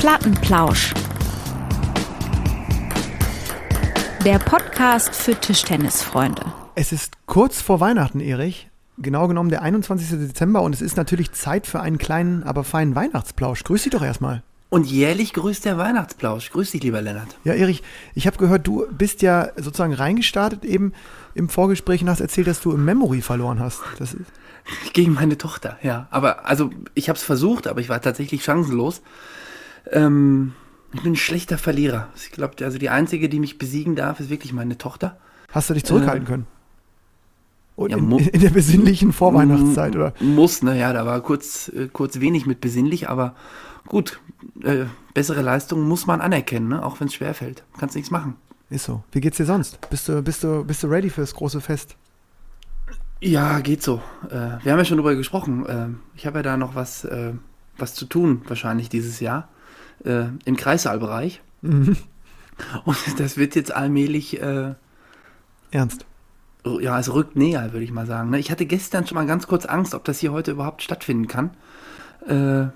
Plattenplausch. Der Podcast für Tischtennisfreunde. Es ist kurz vor Weihnachten, Erich. Genau genommen der 21. Dezember und es ist natürlich Zeit für einen kleinen, aber feinen Weihnachtsplausch. Grüß dich doch erstmal. Und jährlich grüßt der Weihnachtsplausch. Grüß dich, lieber Lennart. Ja, Erich, ich habe gehört, du bist ja sozusagen reingestartet eben im Vorgespräch und hast erzählt, dass du im Memory verloren hast. Das ist Gegen meine Tochter, ja. Aber also ich habe es versucht, aber ich war tatsächlich chancenlos. Ähm, ich bin ein schlechter Verlierer. Ich glaube, also die einzige, die mich besiegen darf, ist wirklich meine Tochter. Hast du dich zurückhalten Äh, können? Und ja, in, in der besinnlichen Vorweihnachtszeit, oder? Muss, ne? Ja, da war kurz, äh, kurz wenig mit besinnlich, aber gut. Äh, bessere Leistungen muss man anerkennen, ne? auch wenn es schwerfällt. Kannst nichts machen. Ist so. Wie geht's dir sonst? Bist du, bist du, bist du ready fürs große Fest? Ja, geht so. Äh, wir haben ja schon drüber gesprochen. Äh, ich habe ja da noch was, äh, was zu tun, wahrscheinlich dieses Jahr, äh, im Kreissaalbereich. Mhm. Und das wird jetzt allmählich, äh, Ernst. ja, es rückt näher, würde ich mal sagen. ne? Ich hatte gestern schon mal ganz kurz Angst, ob das hier heute überhaupt stattfinden kann. Äh,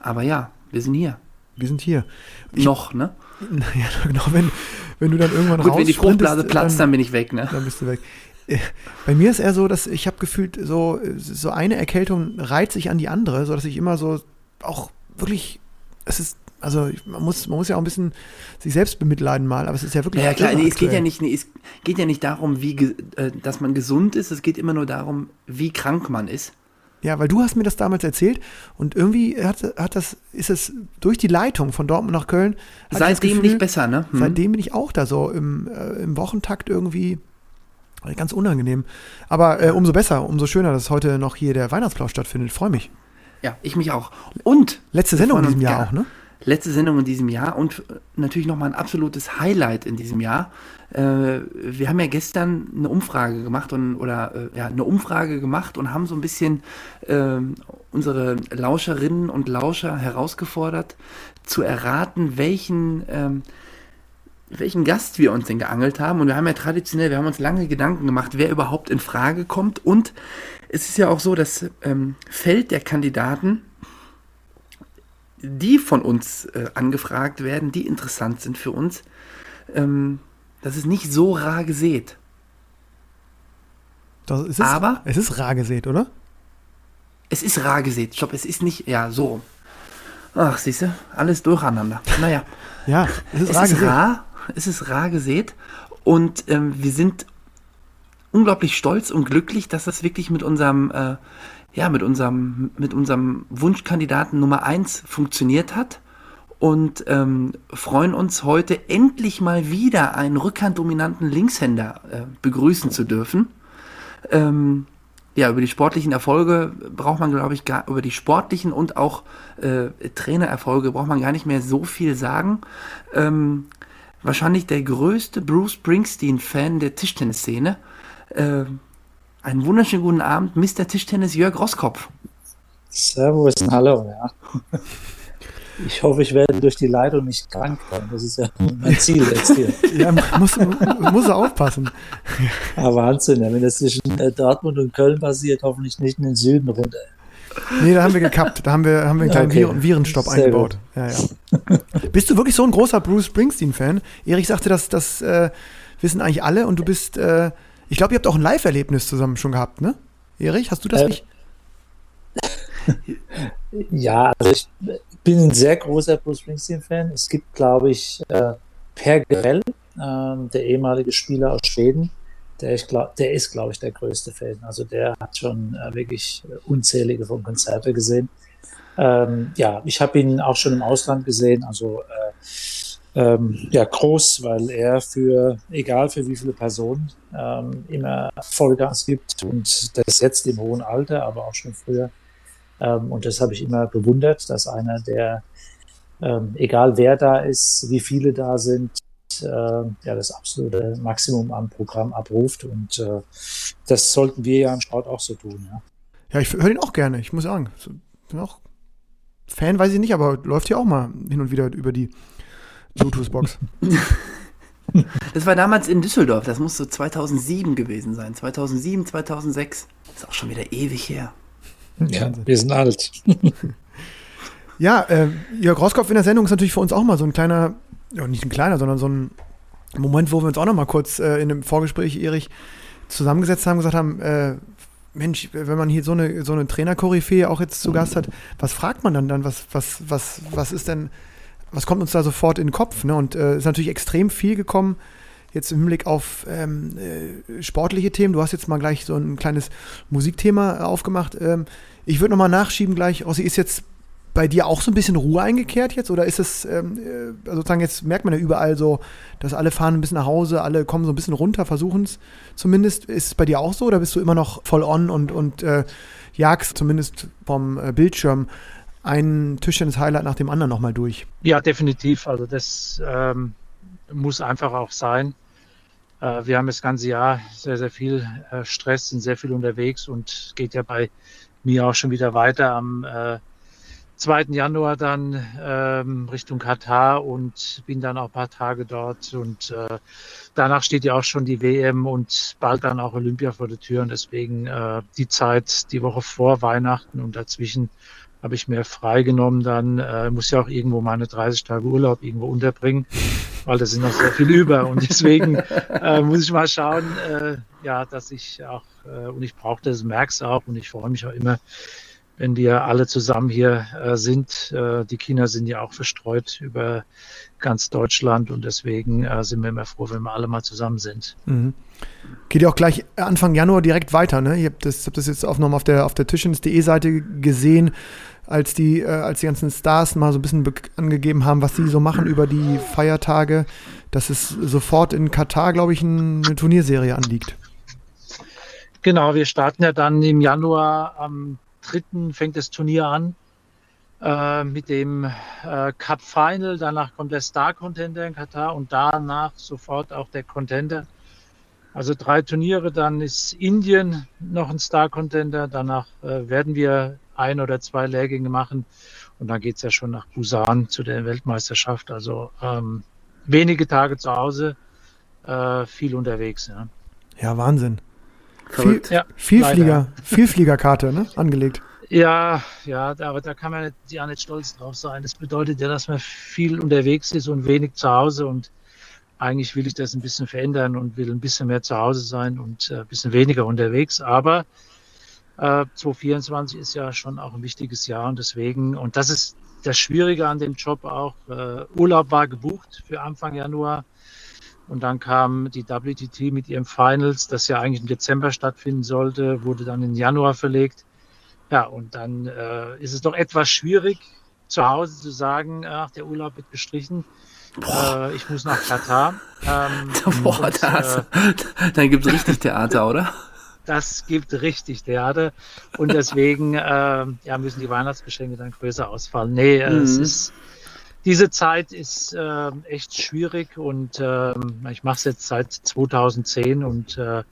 aber ja, wir sind hier. Wir sind hier. noch, ne? Naja, genau, wenn, wenn du dann irgendwann Gut, wenn die Fruchtblase platzt, dann bin ich weg, ne? dann bist du weg. Äh, Bei mir ist eher so, dass ich habe gefühlt, so, so eine Erkältung reiht sich an die andere, so dass ich immer so auch wirklich, es ist, also man muss, man muss ja auch ein bisschen sich selbst bemitleiden mal, aber es ist ja wirklich. Ja, klar, nee, es geht ja nicht, nee, es geht ja nicht darum, wie, äh, dass man gesund ist, es geht immer nur darum, wie krank man ist. Ja, weil du hast mir das damals erzählt und irgendwie hat, hat das, ist es durch die Leitung von Dortmund nach Köln. Seitdem Gefühl, nicht besser, ne? Hm. Seitdem bin ich auch da so im, äh, im Wochentakt irgendwie äh, ganz unangenehm. Aber äh, umso besser, umso schöner, dass heute noch hier der Weihnachtsplausch stattfindet. Freue mich. Ja, ich mich auch. Und Letzte Sendung in diesem Jahr ja, auch, ne? Letzte Sendung in diesem Jahr und äh, natürlich nochmal ein absolutes Highlight in diesem Jahr. Äh, wir haben ja gestern eine Umfrage gemacht und oder äh, ja eine Umfrage gemacht und haben so ein bisschen ähm, unsere Lauscherinnen und Lauscher herausgefordert, zu erraten, welchen ähm, welchen Gast wir uns denn geangelt haben. Und wir haben ja traditionell, wir haben uns lange Gedanken gemacht, wer überhaupt in Frage kommt. Und es ist ja auch so, das ähm, Feld der Kandidaten, die von uns äh, angefragt werden, die interessant sind für uns, ähm, das ist nicht so rar gesät. Das, es ist, Aber- Es ist rar gesät, oder? Es ist rar gesät. Stopp, es ist nicht, ja, so. Ach, siehst du, alles durcheinander. Naja. Ja, es ist es rar ist gesät. rar, es ist rar gesät und ähm, wir sind unglaublich stolz und glücklich, dass das wirklich mit unserem, äh, ja, mit unserem, mit unserem Wunschkandidaten Nummer 1 funktioniert hat und ähm, freuen uns heute endlich mal wieder einen rückhanddominanten Linkshänder äh, begrüßen zu dürfen. Ähm, ja, über die sportlichen Erfolge braucht man, glaube ich, gar, über die sportlichen und auch äh, Trainererfolge braucht man gar nicht mehr so viel sagen. Ähm, wahrscheinlich der größte Bruce Springsteen-Fan der Tischtennisszene. Äh, einen wunderschönen guten Abend, Mr. Tischtennis Jörg Roskopf. Servus, hallo, ja. Ich hoffe, ich werde durch die Leitung nicht krank werden. Das ist ja mein Ziel jetzt hier. Ja, muss, muss er aufpassen. Aber Wahnsinn, ja, wenn das zwischen äh, Dortmund und Köln passiert, hoffentlich nicht in den Süden runter. Nee, da haben wir gekappt. Da haben wir, haben wir einen kleinen Okay. Viren, Virenstopp Sehr eingebaut. Ja, ja. Bist du wirklich so ein großer Bruce Springsteen-Fan? Erich sagte, das, das äh, wissen eigentlich alle und du bist, äh, ich glaube, ihr habt auch ein Live-Erlebnis zusammen schon gehabt, ne? Erich, hast du das Äh, nicht? Ja, also ich bin ein sehr großer Bruce Springsteen-Fan. Es gibt, glaube ich, äh, Per Grell, ähm, der ehemalige Spieler aus Schweden, der, ich glaub, der ist, glaube ich, der größte Fan. Also der hat schon äh, wirklich äh, unzählige von Konzerte gesehen. Ähm, ja, ich habe ihn auch schon im Ausland gesehen, also äh, ähm, ja, groß, weil er für, egal für wie viele Personen, ähm, immer Vollgas gibt und das jetzt im hohen Alter, aber auch schon früher. Ähm, und das habe ich immer bewundert, dass einer, der, ähm, egal wer da ist, wie viele da sind, äh, ja, das absolute Maximum am Programm abruft. Und äh, das sollten wir ja im Sport auch so tun. Ja. Ja, ich höre den auch gerne, ich muss sagen. So, bin auch Fan, weiß ich nicht, aber läuft hier auch mal hin und wieder über die Bluetooth-Box. Das war damals in Düsseldorf, das muss so 2007 gewesen sein. 2007, 2006. Ist auch schon wieder ewig her. ja, wir sind alt. Ja, äh, Jörg Roskopf in der Sendung ist natürlich für uns auch mal so ein kleiner, ja, nicht ein kleiner, sondern so ein Moment, wo wir uns auch noch mal kurz äh, in einem Vorgespräch, Erich, zusammengesetzt haben, gesagt haben, äh, Mensch, wenn man hier so eine, so eine Trainer-Koryphäe auch jetzt zu Gast hat, was fragt man dann dann? Was, was, was, was ist denn, was kommt uns da sofort in den Kopf? Ne? Und äh, ist natürlich extrem viel gekommen, jetzt im Hinblick auf ähm, äh, sportliche Themen. Du hast jetzt mal gleich so ein kleines Musikthema aufgemacht. Ähm, ich würde nochmal nachschieben gleich, Ossi, ist jetzt bei dir auch so ein bisschen Ruhe eingekehrt jetzt? Oder ist es ähm, äh, sozusagen, jetzt merkt man ja überall so, dass alle fahren ein bisschen nach Hause, alle kommen so ein bisschen runter, versuchen es zumindest. Ist es bei dir auch so oder bist du immer noch voll on und, und äh, jagst zumindest vom äh, Bildschirm ein Tischtennis-Highlight nach dem anderen nochmal durch? Ja, definitiv. Also das ähm, muss einfach auch sein. Äh, wir haben das ganze Jahr sehr, sehr viel äh, Stress, sind sehr viel unterwegs und geht ja bei mir auch schon wieder weiter am äh, 2. Januar dann ähm, Richtung Katar und bin dann auch ein paar Tage dort. Und äh, danach steht ja auch schon die WM und bald dann auch Olympia vor der Tür. Und deswegen äh, die Zeit, die Woche vor Weihnachten und dazwischen habe ich mir freigenommen. Dann äh, muss ja auch irgendwo meine 30 Tage Urlaub irgendwo unterbringen, weil da sind noch sehr viel über. Und deswegen äh, muss ich mal schauen, äh, ja, dass ich auch, äh, und ich brauche das, merk's auch und ich freue mich auch immer, wenn wir alle zusammen hier äh, sind. Äh, die Kinder sind ja auch verstreut über ganz Deutschland und deswegen äh, sind wir immer froh, wenn wir alle mal zusammen sind. Mhm. Geht ja auch gleich Anfang Januar direkt weiter, ne? Ich habe das, hab das jetzt auch nochmal auf der, auf der Tischens.de Seite gesehen, als die, äh, als die ganzen Stars mal so ein bisschen angegeben haben, was sie so machen über die Feiertage, dass es sofort in Katar, glaube ich, ein, eine Turnierserie anliegt. Genau, wir starten ja dann im Januar am 3. fängt das Turnier an äh, mit dem äh, Cup Final. Danach kommt der Star Contender in Katar und danach sofort auch der Contender. Also drei Turniere, dann ist Indien noch ein Star Contender. Danach äh, werden wir ein oder zwei Lehrgänge machen und dann geht es ja schon nach Busan zu der Weltmeisterschaft. Also ähm, wenige Tage zu Hause, äh, viel unterwegs. Ja, ja Wahnsinn. Viel, ja, Vielflieger, Vielfliegerkarte, ne? Angelegt. Ja, ja, aber da kann man ja nicht stolz drauf sein. Das bedeutet ja, dass man viel unterwegs ist und wenig zu Hause und eigentlich will ich das ein bisschen verändern und will ein bisschen mehr zu Hause sein und äh, ein bisschen weniger unterwegs. Aber äh, 2024 ist ja schon auch ein wichtiges Jahr und deswegen, und das ist das Schwierige an dem Job auch, äh, Urlaub war gebucht für Anfang Januar. Und dann kam die WTT mit ihrem Finals, das ja eigentlich im Dezember stattfinden sollte, wurde dann in Januar verlegt. Ja, und dann äh, ist es doch etwas schwierig, zu Hause zu sagen, ach, der Urlaub wird gestrichen. Äh, ich muss nach Katar. Ähm, Boah, und, das, äh, dann gibt es richtig Theater, oder? Das gibt richtig Theater. Und deswegen äh, ja, müssen die Weihnachtsgeschenke dann größer ausfallen. Nee, mhm. es ist diese Zeit ist äh, echt schwierig und äh, ich mache es jetzt seit 2010 und äh,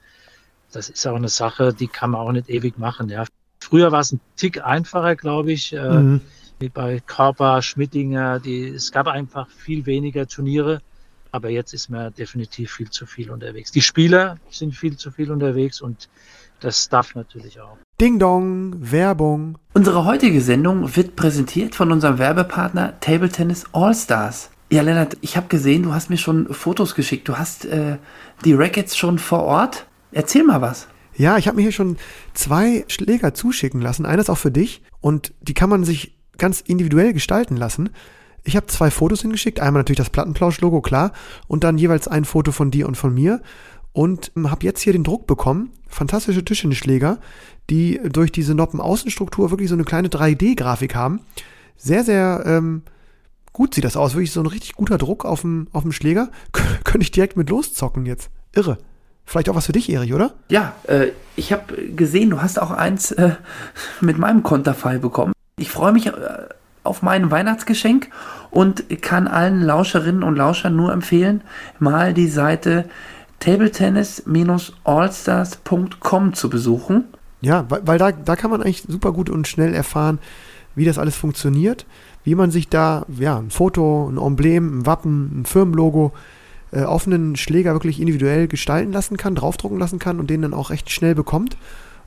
das ist auch eine Sache, die kann man auch nicht ewig machen. Ja. Früher war es ein Tick einfacher, glaube ich, äh, mhm. wie bei Körper, Schmittinger. Die, es gab einfach viel weniger Turniere, aber jetzt ist man definitiv viel zu viel unterwegs. Die Spieler sind viel zu viel unterwegs und das Staff natürlich auch. Ding Dong, Werbung. Unsere heutige Sendung wird präsentiert von unserem Werbepartner Table Tennis All Stars. Ja, Lennart, ich habe gesehen, du hast mir schon Fotos geschickt. Du hast äh, die Rackets schon vor Ort. Erzähl mal was. Ja, ich habe mir hier schon zwei Schläger zuschicken lassen. Eines auch für dich. Und die kann man sich ganz individuell gestalten lassen. Ich habe zwei Fotos hingeschickt. Einmal natürlich das Plattenplausch-Logo, klar. Und dann jeweils ein Foto von dir und von mir. Und ähm, habe jetzt hier den Druck bekommen. Fantastische Tischtennisschläger, die durch diese Noppen-Außenstruktur wirklich so eine kleine 3D-Grafik haben. Sehr, sehr ähm, gut sieht das aus. Wirklich so ein richtig guter Druck auf dem, auf dem Schläger. Könnte ich direkt mit loszocken jetzt. Irre. Vielleicht auch was für dich, Erich, oder? Ja, äh, ich habe gesehen, du hast auch eins äh, mit meinem Konterfei bekommen. Ich freue mich äh, auf mein Weihnachtsgeschenk und kann allen Lauscherinnen und Lauschern nur empfehlen, mal die Seite tabletennis-allstars.com zu besuchen. Ja, weil, da, da kann man eigentlich super gut und schnell erfahren, wie das alles funktioniert, wie man sich da ja, ein Foto, ein Emblem, ein Wappen, ein Firmenlogo äh, auf einen Schläger wirklich individuell gestalten lassen kann, draufdrucken lassen kann und den dann auch recht schnell bekommt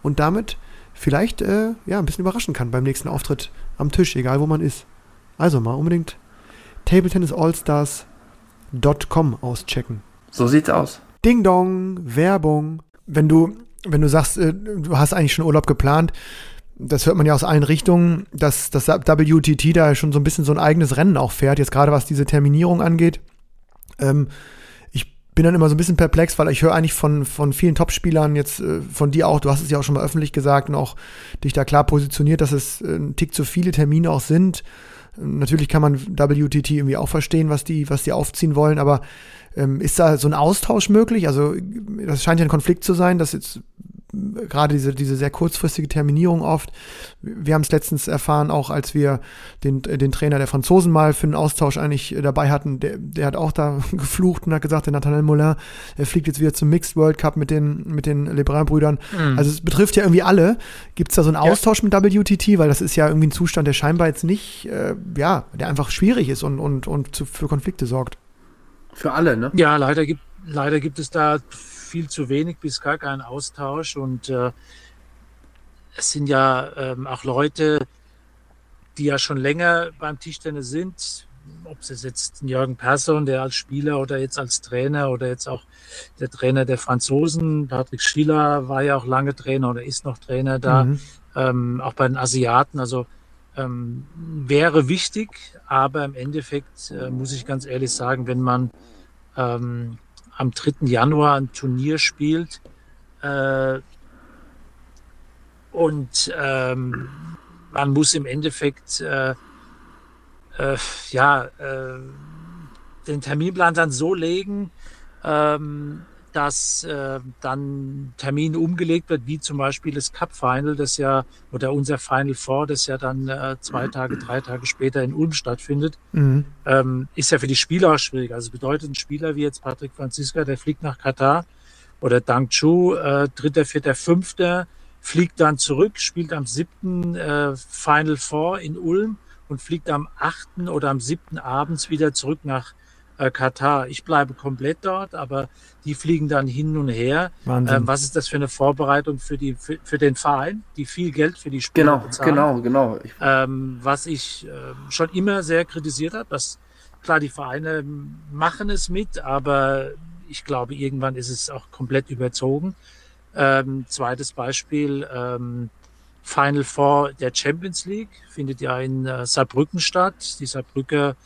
und damit vielleicht äh, ja, ein bisschen überraschen kann beim nächsten Auftritt am Tisch, egal wo man ist. Also mal unbedingt tabletennisallstars.com auschecken. So sieht's aus. Ding Dong, Werbung. Wenn du, wenn du sagst, äh, du hast eigentlich schon Urlaub geplant, das hört man ja aus allen Richtungen, dass das WTT da schon so ein bisschen so ein eigenes Rennen auch fährt, jetzt gerade was diese Terminierung angeht. Ähm, bin dann immer so ein bisschen perplex, weil ich höre eigentlich von, von vielen Topspielern, jetzt äh, von dir auch, du hast es ja auch schon mal öffentlich gesagt und auch dich da klar positioniert, dass es äh, ein Tick zu viele Termine auch sind. Natürlich kann man WTT irgendwie auch verstehen, was die, was die aufziehen wollen, aber ähm, ist da so ein Austausch möglich? Also, das scheint ja ein Konflikt zu sein, dass jetzt gerade diese, diese sehr kurzfristige Terminierung oft. Wir haben es letztens erfahren, auch als wir den, den Trainer der Franzosen mal für einen Austausch eigentlich dabei hatten, der, der hat auch da geflucht und hat gesagt, der Nathanael Moulin, er fliegt jetzt wieder zum Mixed World Cup mit den, mit den Lebrun-Brüdern. Mhm. Also es betrifft ja irgendwie alle. Gibt es da so einen Austausch ja. mit WTT? Weil das ist ja irgendwie ein Zustand, der scheinbar jetzt nicht, äh, ja, der einfach schwierig ist und, und, und zu, für Konflikte sorgt. Für alle, ne? Ja, leider gibt, leider gibt es da viel zu wenig bis gar keinen Austausch. Und äh, es sind ja ähm, auch Leute, die ja schon länger beim Tischtennis sind, ob es jetzt Jürgen Persson, der als Spieler oder jetzt als Trainer oder jetzt auch der Trainer der Franzosen, Patrick Schiller war ja auch lange Trainer oder ist noch Trainer da, mhm. ähm, auch bei den Asiaten. Also ähm, wäre wichtig, aber im Endeffekt äh, muss ich ganz ehrlich sagen, wenn man ähm, am 3. Januar ein Turnier spielt. Äh, und ähm, man muss im Endeffekt äh, äh, ja, äh, den Terminplan dann so legen, ähm, dass äh, dann Termin umgelegt wird, wie zum Beispiel das Cup Final, das ja, oder unser Final Four, das ja dann äh, zwei Tage, drei Tage später in Ulm stattfindet, mhm. ähm, ist ja für die Spieler auch schwierig. Also bedeutet ein Spieler wie jetzt Patrick Franziska, der fliegt nach Katar oder Dang Chu, äh, dritter, vierter, fünfter, fliegt dann zurück, spielt am siebten äh, Final Four in Ulm und fliegt am achten oder am siebten abends wieder zurück nach äh, Katar. Ich bleibe komplett dort, aber die fliegen dann hin und her. Ähm, was ist das für eine Vorbereitung für, die, für, für, den Verein, die viel Geld für die Spieler genau, bezahlen? Genau, genau, genau. Ähm, was ich äh, schon immer sehr kritisiert habe, dass klar, die Vereine machen es mit, aber ich glaube, irgendwann ist es auch komplett überzogen. Ähm, zweites Beispiel, ähm, Final Four der Champions League findet ja in äh, Saarbrücken statt. Die Saarbrücker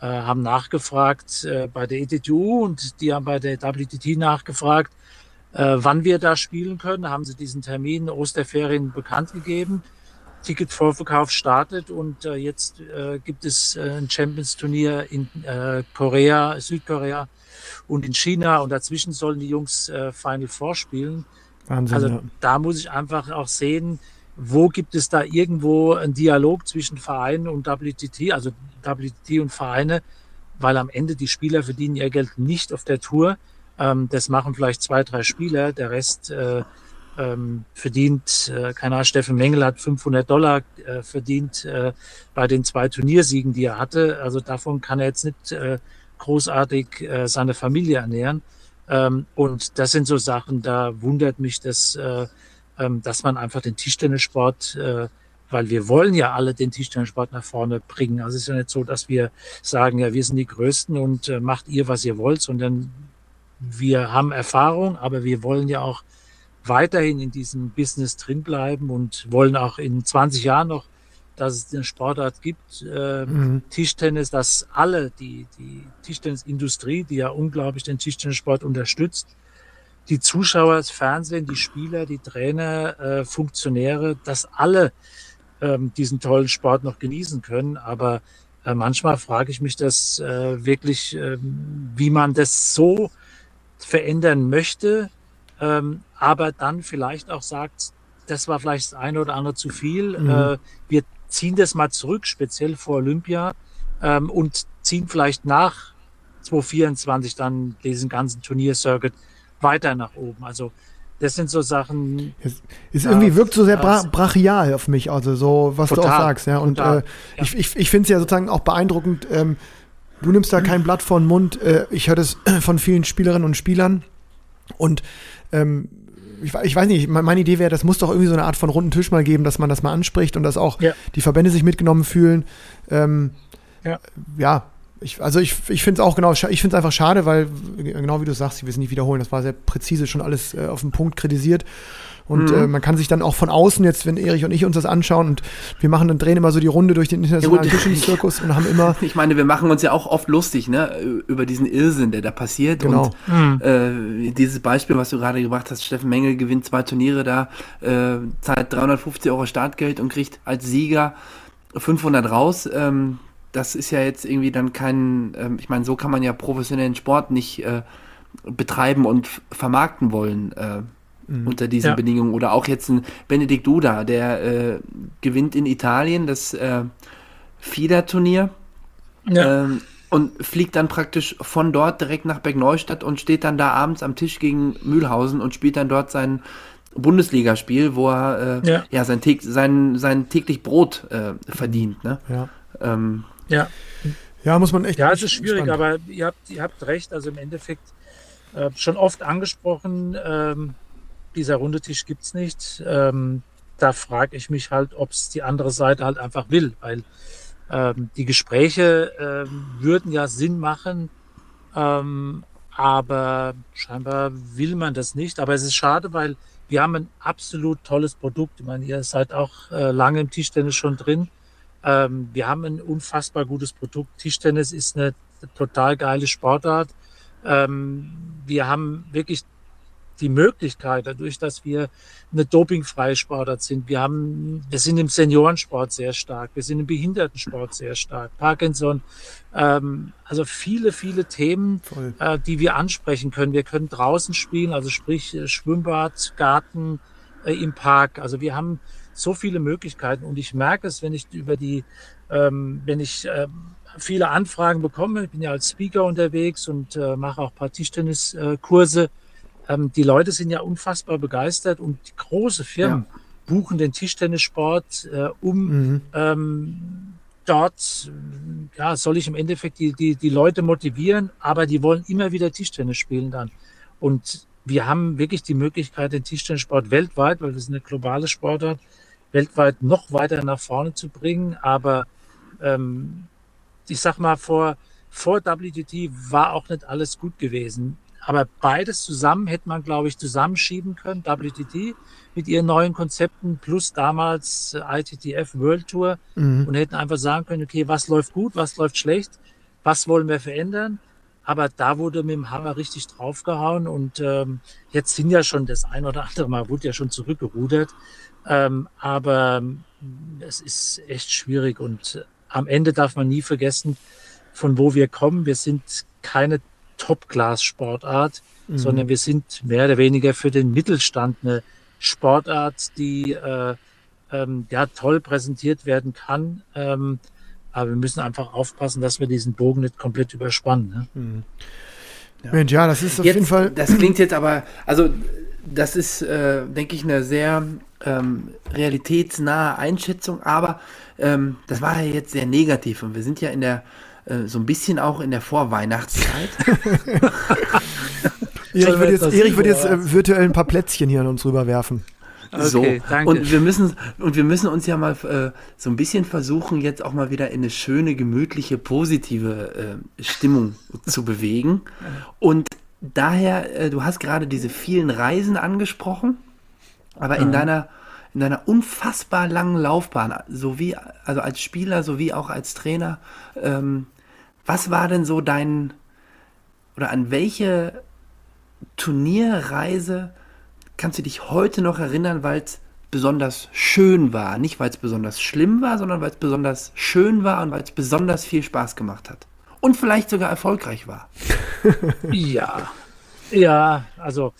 äh, haben nachgefragt äh, bei der ETTU und die haben bei der WTT nachgefragt, äh, wann wir da spielen können. Haben sie diesen Termin Osterferien bekannt gegeben. Ticketvorverkauf startet und äh, jetzt äh, gibt es äh, ein Champions-Turnier in äh, Korea, Südkorea und in China und dazwischen sollen die Jungs äh, Final Four spielen. Wahnsinn, also ja. da muss ich einfach auch sehen, wo gibt es da irgendwo einen Dialog zwischen Vereinen und WTT, also WTT und Vereine, weil am Ende die Spieler verdienen ihr Geld nicht auf der Tour. Ähm, das machen vielleicht zwei, drei Spieler, der Rest äh, ähm, verdient, äh, keine Ahnung, Steffen Mengel hat 500 Dollar äh, verdient äh, bei den zwei Turniersiegen, die er hatte. Also davon kann er jetzt nicht äh, großartig äh, seine Familie ernähren. Ähm, und das sind so Sachen, da wundert mich das, äh, ähm, dass man einfach den Tischtennissport, äh, weil wir wollen ja alle den Tischtennissport nach vorne bringen. Also es ist ja nicht so, dass wir sagen, ja, wir sind die Größten und äh, macht ihr, was ihr wollt, sondern wir haben Erfahrung, aber wir wollen ja auch weiterhin in diesem Business drin bleiben und wollen auch in 20 Jahren noch, dass es den Sportart gibt, äh, mhm. Tischtennis, dass alle, die, die Tischtennisindustrie, die ja unglaublich den Tischtennissport unterstützt, die Zuschauer, das Fernsehen, die Spieler, die Trainer, äh, Funktionäre, dass alle ähm, diesen tollen Sport noch genießen können. Aber äh, manchmal frage ich mich das äh, wirklich, äh, wie man das so verändern möchte, ähm, aber dann vielleicht auch sagt, das war vielleicht das eine oder andere zu viel. Mhm. Äh, wir ziehen das mal zurück, speziell vor Olympia, ähm, und ziehen vielleicht nach 2024 dann diesen ganzen Turniercircuit weiter nach oben. Also das sind so Sachen. Es ist irgendwie wirkt so sehr bra brachial auf mich, also so, was total, du auch sagst, ja. Und äh, ja. ich, ich, ich finde es ja sozusagen auch beeindruckend, ähm, du nimmst da kein Blatt vor den Mund. Äh, ich höre das von vielen Spielerinnen und Spielern. Und ähm, ich, ich, weiß nicht, meine Idee wäre, das muss doch irgendwie so eine Art von runden Tisch mal geben, dass man das mal anspricht und dass auch ja. die Verbände sich mitgenommen fühlen. Ähm, ja, ja ich, also ich, ich finde es auch genau, ich finde es einfach schade, weil genau wie du sagst, ich will es nicht wiederholen, das war sehr präzise schon alles äh, auf den Punkt kritisiert. Und mhm. äh, man kann sich dann auch von außen jetzt, wenn Erich und ich uns das anschauen und wir machen dann drehen immer so die Runde durch den internationalen ja, Zirkus und haben immer. Ich meine, wir machen uns ja auch oft lustig, ne, über diesen Irrsinn, der da passiert. Genau. Und mhm. äh, dieses Beispiel, was du gerade gebracht hast, Steffen Mengel gewinnt zwei Turniere da, äh, zahlt 350 Euro Startgeld und kriegt als Sieger 500 raus. Ähm, das ist ja jetzt irgendwie dann kein, ähm, ich meine, so kann man ja professionellen Sport nicht äh, betreiben und vermarkten wollen. Äh, mhm. unter diesen ja. Bedingungen. Oder auch jetzt ein Benedikt Duda, der äh, gewinnt in Italien das äh, FIDA-Turnier ja. ähm, und fliegt dann praktisch von dort direkt nach Bergneustadt und steht dann da abends am Tisch gegen Mühlhausen und spielt dann dort sein Bundesligaspiel, wo er äh, ja. ja sein, sein, sein täglich Brot äh, verdient. Ne? Ja. Ähm, ja. Ja, muss man echt. Ja, es ist schwierig, spannend. aber ihr habt, ihr habt recht. Also im Endeffekt äh, schon oft angesprochen, ähm, dieser runde Tisch gibt es nicht. Ähm, da frage ich mich halt, ob es die andere Seite halt einfach will, weil ähm, die Gespräche ähm, würden ja Sinn machen, ähm, aber scheinbar will man das nicht. Aber es ist schade, weil wir haben ein absolut tolles Produkt. Ich meine, ihr seid auch äh, lange im Tischtennis schon drin. Ähm, wir haben ein unfassbar gutes Produkt. Tischtennis ist eine total geile Sportart. Ähm, wir haben wirklich die Möglichkeit, dadurch, dass wir eine dopingfreie Sportart sind. Wir haben, wir sind im Seniorensport sehr stark, wir sind im Behindertensport sehr stark, Parkinson, ähm, also viele, viele Themen, äh, die wir ansprechen können. Wir können draußen spielen, also sprich äh, Schwimmbad, Garten, äh, im Park. Also wir haben so viele Möglichkeiten und ich merke es, wenn ich über die, ähm, wenn ich äh, viele Anfragen bekomme. Ich bin ja als Speaker unterwegs und äh, mache auch ein paar Tischtenniskurse. Äh, ähm, die Leute sind ja unfassbar begeistert und große Firmen ja. buchen den Tischtennissport, äh, um mhm. ähm, dort, ja, soll ich im Endeffekt die, die, die Leute motivieren, aber die wollen immer wieder Tischtennis spielen dann. Und wir haben wirklich die Möglichkeit, den Tischtennissport weltweit, weil wir sind eine globale Sportart, weltweit noch weiter nach vorne zu bringen. Aber ähm, ich sag mal, vor, vor WTT war auch nicht alles gut gewesen. Aber beides zusammen hätte man, glaube ich, zusammenschieben können. WTT mit ihren neuen Konzepten plus damals äh, ITTF World Tour mhm. und hätten einfach sagen können, okay, was läuft gut, was läuft schlecht, was wollen wir verändern. Aber da wurde mit dem Hammer richtig draufgehauen und ähm, jetzt sind ja schon das ein oder andere Mal, wurde ja schon zurückgerudert. Ähm, aber ähm, es ist echt schwierig und am Ende darf man nie vergessen, von wo wir kommen. Wir sind keine Top-Class-Sportart, mhm. sondern wir sind mehr oder weniger für den Mittelstand eine Sportart, die äh, ähm, ja toll präsentiert werden kann. Ähm, aber wir müssen einfach aufpassen, dass wir diesen Bogen nicht komplett überspannen. Ne? Mhm. Ja. Mensch, ja, das ist auf jetzt, jeden Fall. Das klingt jetzt aber, also das ist, äh, denke ich, eine sehr ähm, realitätsnahe Einschätzung, aber ähm, das war ja jetzt sehr negativ und wir sind ja in der äh, so ein bisschen auch in der Vorweihnachtszeit. Erich wird jetzt, Erich wird jetzt äh, virtuell ein paar Plätzchen hier an uns rüberwerfen. Okay, so, danke. und wir müssen und wir müssen uns ja mal äh, so ein bisschen versuchen, jetzt auch mal wieder in eine schöne, gemütliche, positive äh, Stimmung zu bewegen. Und daher, äh, du hast gerade diese vielen Reisen angesprochen, aber in deiner in deiner unfassbar langen Laufbahn, sowie also als Spieler sowie auch als Trainer, ähm, was war denn so dein, oder an welche Turnierreise kannst du dich heute noch erinnern, weil es besonders schön war? Nicht, weil es besonders schlimm war, sondern weil es besonders schön war und weil es besonders viel Spaß gemacht hat. Und vielleicht sogar erfolgreich war. ja, ja, also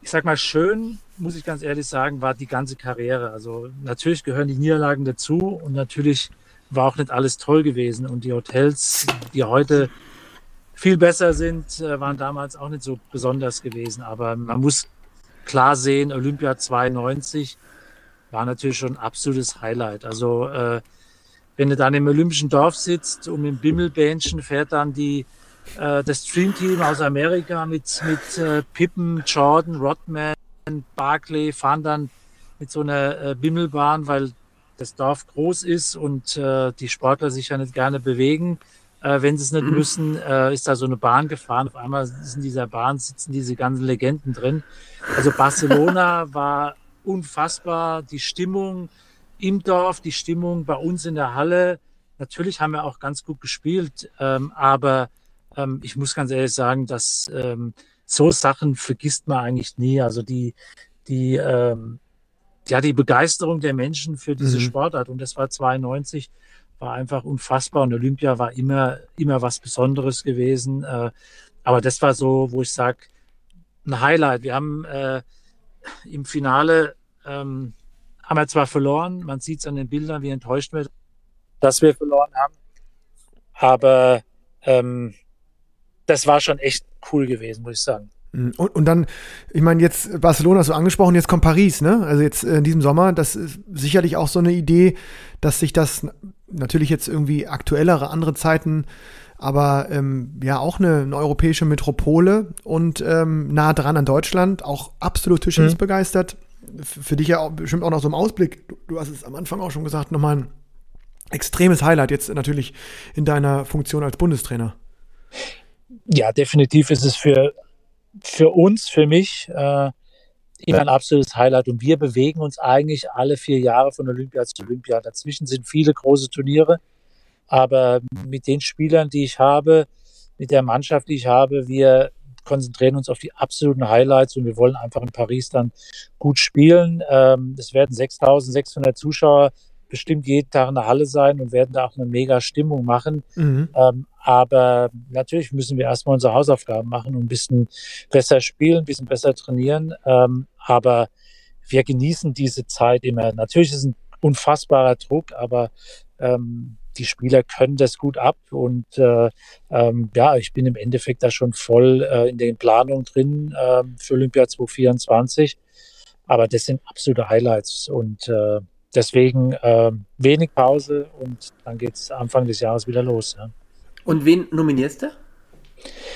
ich sag mal, schön, muss ich ganz ehrlich sagen, war die ganze Karriere. Also natürlich gehören die Niederlagen dazu und natürlich war auch nicht alles toll gewesen. Und die Hotels, die heute viel besser sind, äh, waren damals auch nicht so besonders gewesen. Aber man muss klar sehen, Olympia 92 war natürlich schon ein absolutes Highlight. Also äh, wenn du dann im Olympischen Dorf sitzt und im Bimmelbähnchen fährt dann die äh, das Streamteam aus Amerika mit, mit äh, Pippen, Jordan, Rodman, Barclay fahren dann mit so einer äh, Bimmelbahn, weil das Dorf groß ist und äh, die Sportler sich ja nicht gerne bewegen, äh, wenn sie es nicht mhm. müssen, äh, ist da so eine Bahn gefahren. Auf einmal ist in dieser Bahn sitzen diese ganzen Legenden drin. Also Barcelona war unfassbar. Die Stimmung im Dorf, die Stimmung bei uns in der Halle. Natürlich haben wir auch ganz gut gespielt, ähm, aber ähm, ich muss ganz ehrlich sagen, dass ähm, so Sachen vergisst man eigentlich nie. Also die, die, ähm, ja, die Begeisterung der Menschen für diese mhm. Sportart. Und das war 92, war einfach unfassbar. Und Olympia war immer, immer was Besonderes gewesen. Äh, aber das war so, wo ich sage, ein Highlight. Wir haben äh, im Finale ähm, haben wir zwar verloren, man sieht es an den Bildern, wie enttäuscht wir, dass wir verloren haben. Aber ähm, das war schon echt cool gewesen, muss ich sagen. Mhm. Und, und dann, ich meine, jetzt Barcelona so angesprochen, jetzt kommt Paris, ne? Also jetzt in diesem Sommer, das ist sicherlich auch so eine Idee, dass sich das natürlich jetzt irgendwie aktuellere, andere Zeiten, aber ähm, ja auch eine, eine, europäische Metropole und ähm, nah dran an Deutschland, auch absolut Tischtennis mhm. begeistert. Für dich ja auch, bestimmt auch noch so im Ausblick, du, du hast es am Anfang auch schon gesagt, nochmal ein extremes Highlight jetzt natürlich in deiner Funktion als Bundestrainer. Ja, definitiv ist es für für uns, für mich, äh, immer ein absolutes Highlight. Und wir bewegen uns eigentlich alle vier Jahre von Olympia zu Olympia. Dazwischen sind viele große Turniere. Aber mit den Spielern, die ich habe, mit der Mannschaft, die ich habe, wir konzentrieren uns auf die absoluten Highlights und wir wollen einfach in Paris dann gut spielen. Ähm, es werden 6600 Zuschauer bestimmt jeden Tag in der Halle sein und werden da auch eine mega Stimmung machen. Mhm. Ähm, aber natürlich müssen wir erstmal unsere Hausaufgaben machen und ein bisschen besser spielen, ein bisschen besser trainieren. Aber wir genießen diese Zeit immer. Natürlich ist es ein unfassbarer Druck, aber ähm, die Spieler können das gut ab und äh, ähm, ja, ich bin im Endeffekt da schon voll äh, in den Planungen drin äh, für Olympia 2024. Aber das sind absolute Highlights und äh, deswegen äh, wenig Pause und dann geht es Anfang des Jahres wieder los. Ja. Und wen nominierst du?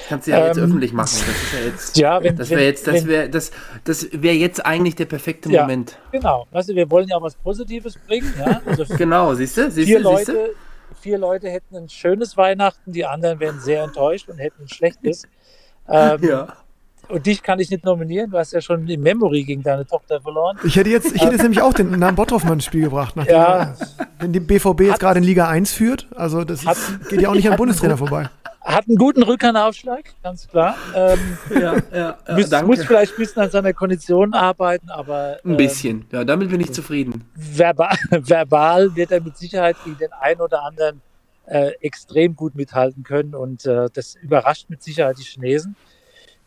Kannst du ja ähm, jetzt öffentlich machen. Das ist ja jetzt, ja, wenn, das wäre jetzt, das wäre, das, das wäre jetzt eigentlich der perfekte ja, Moment. Genau. Weißt du, wir wollen ja auch was Positives bringen, ja. Also genau, siehst du, siehst vier du, Leute, vier Leute hätten ein schönes Weihnachten, die anderen wären sehr enttäuscht und hätten ein schlechtes. Ähm, ja. Und dich kann ich nicht nominieren. Du hast ja schon die Memory gegen deine Tochter verloren. Ich hätte jetzt, ich hätte jetzt nämlich auch den Namen Bottroff ins Spiel gebracht, nachdem ja. wenn die BVB jetzt gerade in Liga 1 führt. Also das hat, ist, geht ja auch nicht am Bundestrainer vorbei. Hat einen guten Rückhandaufschlag, ganz klar. Ähm, ja, ja, ja, muss, muss, vielleicht ein bisschen an seiner Kondition arbeiten, aber. Ähm, ein bisschen, ja, damit bin ich zufrieden. Verbal, verbal wird er mit Sicherheit gegen den einen oder anderen äh, extrem gut mithalten können und äh, das überrascht mit Sicherheit die Chinesen.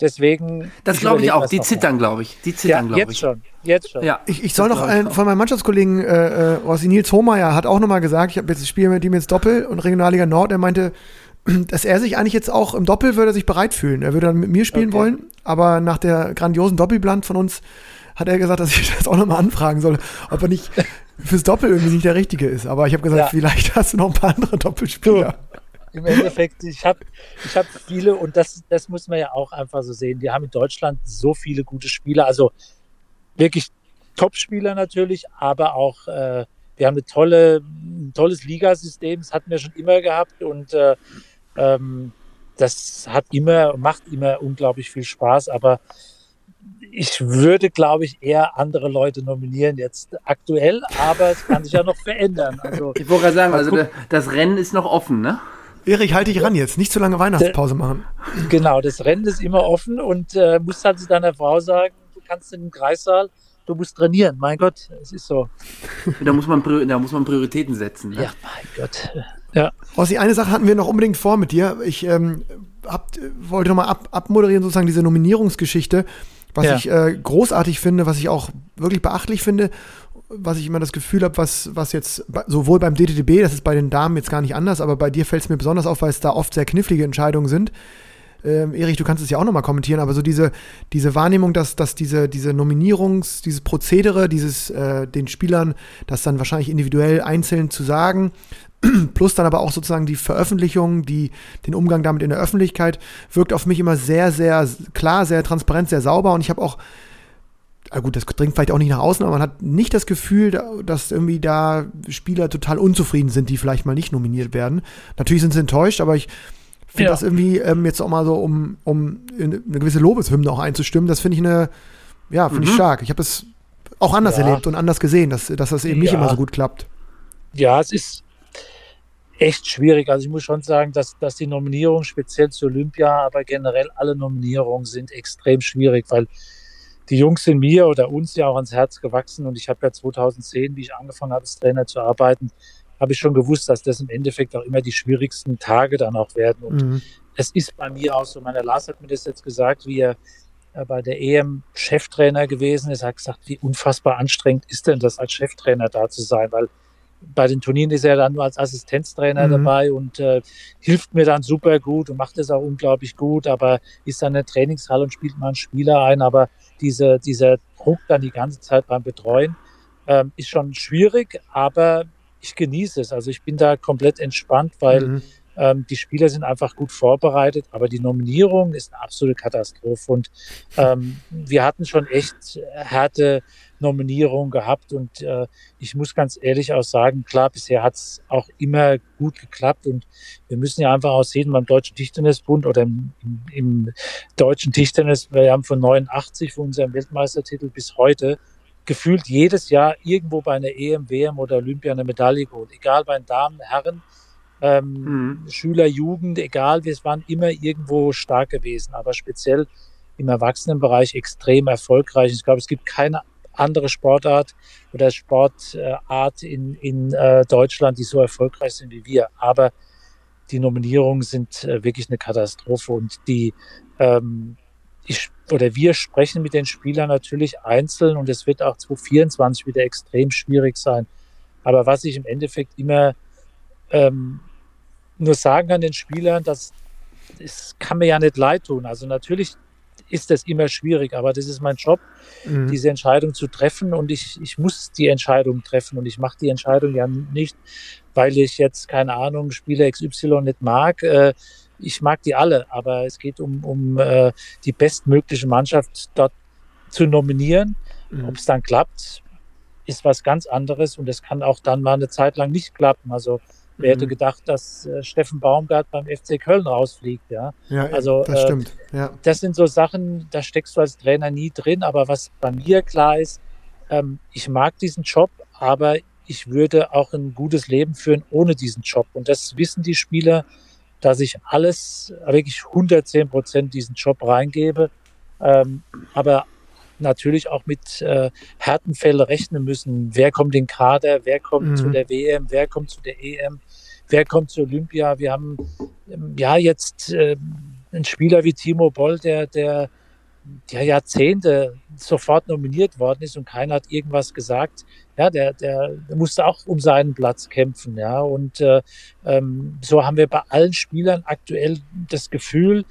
Deswegen. Das glaube ich auch. Die zittern, glaube ich. Die zittern, ja, glaube ich. Jetzt schon. Jetzt schon. Ja, ich, ich soll noch ein, von meinem Mannschaftskollegen, äh, äh, Nils Hohmeier, hat auch nochmal gesagt, ich habe jetzt das Spiel mit ihm jetzt Doppel und Regionalliga Nord. Er meinte, dass er sich eigentlich jetzt auch im Doppel würde sich bereit fühlen. Er würde dann mit mir spielen okay. wollen, aber nach der grandiosen Doppelbland von uns hat er gesagt, dass ich das auch nochmal anfragen soll, ob er nicht fürs Doppel irgendwie nicht der Richtige ist. Aber ich habe gesagt, ja. vielleicht hast du noch ein paar andere Doppelspieler. Im Endeffekt, ich habe ich hab viele und das, das muss man ja auch einfach so sehen. Wir haben in Deutschland so viele gute Spieler, also wirklich Top-Spieler natürlich, aber auch äh, wir haben eine tolle, ein tolles Ligasystem, das hatten wir schon immer gehabt und äh, ähm, das hat immer, macht immer unglaublich viel Spaß, aber ich würde, glaube ich, eher andere Leute nominieren jetzt aktuell, aber es kann sich ja noch verändern. Also, ich wollte gerade sagen, also das Rennen ist noch offen, ne? Erich, halte dich ran jetzt, nicht zu lange Weihnachtspause machen. Genau, das Rennen ist immer offen und äh, musst halt zu deiner Frau sagen, du kannst in den Kreissaal, du musst trainieren. Mein Gott, es ist so. Da muss man, da muss man Prioritäten setzen. Ne? Ja, mein Gott. Ja. Rossi, eine Sache hatten wir noch unbedingt vor mit dir. Ich ähm, hab, wollte nochmal ab, abmoderieren, sozusagen diese Nominierungsgeschichte, was ja. ich äh, großartig finde, was ich auch wirklich beachtlich finde, was ich immer das Gefühl habe, was, was jetzt sowohl beim DTDB, das ist bei den Damen jetzt gar nicht anders, aber bei dir fällt es mir besonders auf, weil es da oft sehr knifflige Entscheidungen sind. Ähm, Erich, du kannst es ja auch nochmal kommentieren, aber so diese, diese Wahrnehmung, dass, dass diese, diese Nominierungs-, dieses Prozedere, dieses äh, den Spielern, das dann wahrscheinlich individuell einzeln zu sagen, plus dann aber auch sozusagen die Veröffentlichung, die, den Umgang damit in der Öffentlichkeit, wirkt auf mich immer sehr, sehr klar, sehr transparent, sehr sauber und ich habe auch ah gut, das dringt vielleicht auch nicht nach außen, aber man hat nicht das Gefühl, dass irgendwie da Spieler total unzufrieden sind, die vielleicht mal nicht nominiert werden. Natürlich sind sie enttäuscht, aber ich finde Ja. das irgendwie ähm, jetzt auch mal so, um, um eine gewisse Lobeshymne auch einzustimmen, das finde ich eine, ja, finde ich stark. Ich habe das auch anders Ja. erlebt und anders gesehen, dass, dass das eben nicht Ja. immer so gut klappt. Ja, es ist echt schwierig. Also ich muss schon sagen, dass, dass die Nominierungen speziell zu Olympia, aber generell alle Nominierungen sind extrem schwierig, weil die Jungs sind mir oder uns ja auch ans Herz gewachsen und ich habe ja 2010, wie ich angefangen habe, als Trainer zu arbeiten, habe ich schon gewusst, dass das im Endeffekt auch immer die schwierigsten Tage dann auch werden. Und Mhm. es ist bei mir auch so, meiner Lars hat mir das jetzt gesagt, wie er äh, bei der EM Cheftrainer gewesen ist, Er hat gesagt, wie unfassbar anstrengend ist denn das als Cheftrainer da zu sein, weil bei den Turnieren ist er dann nur als Assistenztrainer Mhm. dabei und äh, hilft mir dann super gut und macht es auch unglaublich gut, aber ist dann in der Trainingshalle und spielt mal einen Spieler ein, aber diese, dieser Druck dann die ganze Zeit beim Betreuen ähm, ist schon schwierig, aber ich genieße es. Also ich bin da komplett entspannt, weil Mhm. Ähm, die Spieler sind einfach gut vorbereitet, aber die Nominierung ist eine absolute Katastrophe. Und ähm, wir hatten schon echt harte Nominierungen gehabt. Und äh, ich muss ganz ehrlich auch sagen, klar, bisher hat es auch immer gut geklappt. Und wir müssen ja einfach auch sehen, beim Deutschen Tischtennisbund oder im, im, im Deutschen Tischtennis, wir haben von 89 von unserem Weltmeistertitel bis heute gefühlt jedes Jahr irgendwo bei einer EM, WM oder Olympia eine Medaille geholt. Egal bei den Damen, Herren, ähm, Mhm. Schüler, Jugend, egal, wir waren immer irgendwo stark gewesen, aber speziell im Erwachsenenbereich extrem erfolgreich. Ich glaube, es gibt keine andere Sportart oder Sportart in, in äh, Deutschland, die so erfolgreich sind wie wir. Aber die Nominierungen sind äh, wirklich eine Katastrophe und die ähm, ich, oder wir sprechen mit den Spielern natürlich einzeln und es wird auch 2024 wieder extrem schwierig sein. Aber was ich im Endeffekt immer ähm, nur sagen kann den Spielern, dass es kann mir ja nicht leid tun. Also natürlich ist das immer schwierig, aber das ist mein Job, Mhm. diese Entscheidung zu treffen und ich, ich muss die Entscheidung treffen und ich mache die Entscheidung ja nicht, weil ich jetzt, keine Ahnung, Spieler XY nicht mag. Äh, ich mag die alle, aber es geht um, um äh, die bestmögliche Mannschaft dort zu nominieren. Mhm. Ob es dann klappt, ist was ganz anderes und es kann auch dann mal eine Zeit lang nicht klappen. Also wer hätte Mhm. gedacht, dass äh, Steffen Baumgart beim FC Köln rausfliegt, ja. Ja, also, das äh, stimmt. Ja. Das sind so Sachen, da steckst du als Trainer nie drin, aber was bei mir klar ist, ähm, ich mag diesen Job, aber ich würde auch ein gutes Leben führen ohne diesen Job. Und das wissen die Spieler, dass ich alles, wirklich 110 Prozent diesen Job reingebe, ähm, aber natürlich auch mit äh, Härtenfällen rechnen müssen. Wer kommt in den Kader, wer kommt Mhm. zu der WM, wer kommt zu der EM, wer kommt zur Olympia. Wir haben ähm, ja jetzt ähm, einen Spieler wie Timo Boll, der, der ja Jahrzehnte sofort nominiert worden ist und keiner hat irgendwas gesagt. Ja, der, der musste auch um seinen Platz kämpfen. Ja, und äh, ähm, so haben wir bei allen Spielern aktuell das Gefühl,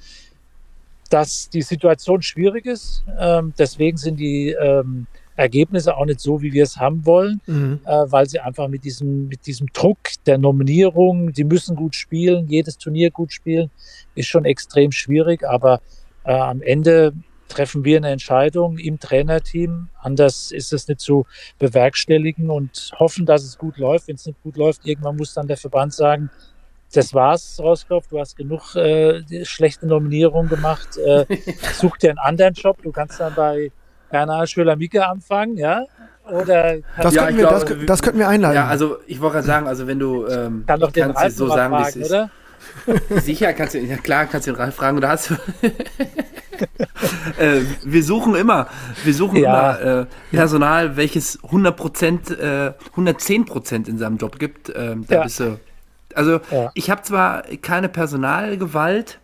dass die Situation schwierig ist. Ähm, deswegen sind die ähm, Ergebnisse auch nicht so, wie wir es haben wollen, Mhm. äh, weil sie einfach mit diesem, mit diesem Druck der Nominierung, die müssen gut spielen, jedes Turnier gut spielen, ist schon extrem schwierig. Aber äh, am Ende treffen wir eine Entscheidung im Trainerteam. Anders ist es nicht zu bewerkstelligen und hoffen, dass es gut läuft. Wenn es nicht gut läuft, irgendwann muss dann der Verband sagen, das war's, Roskopf, du hast genug äh, schlechte Nominierungen gemacht. Äh, such dir einen anderen Job. Du kannst dann bei Bernhard Schöler-Micke anfangen, ja? Oder Das, Ja, könnten wir, glaube, das, das könnten wir einladen. Ja, also ich wollte gerade sagen, also wenn du ähm, kann doch den kannst so sagen, wie es fragen, ist. oder? Sicher, kannst du, ja klar, kannst du den Ralf fragen, oder hast du. äh, wir suchen immer, wir suchen Ja. immer äh, Personal, welches 100%, äh, 110% in seinem Job gibt. Ähm, da Ja. bist du. Also Ja. ich habe zwar keine Personalgewalt,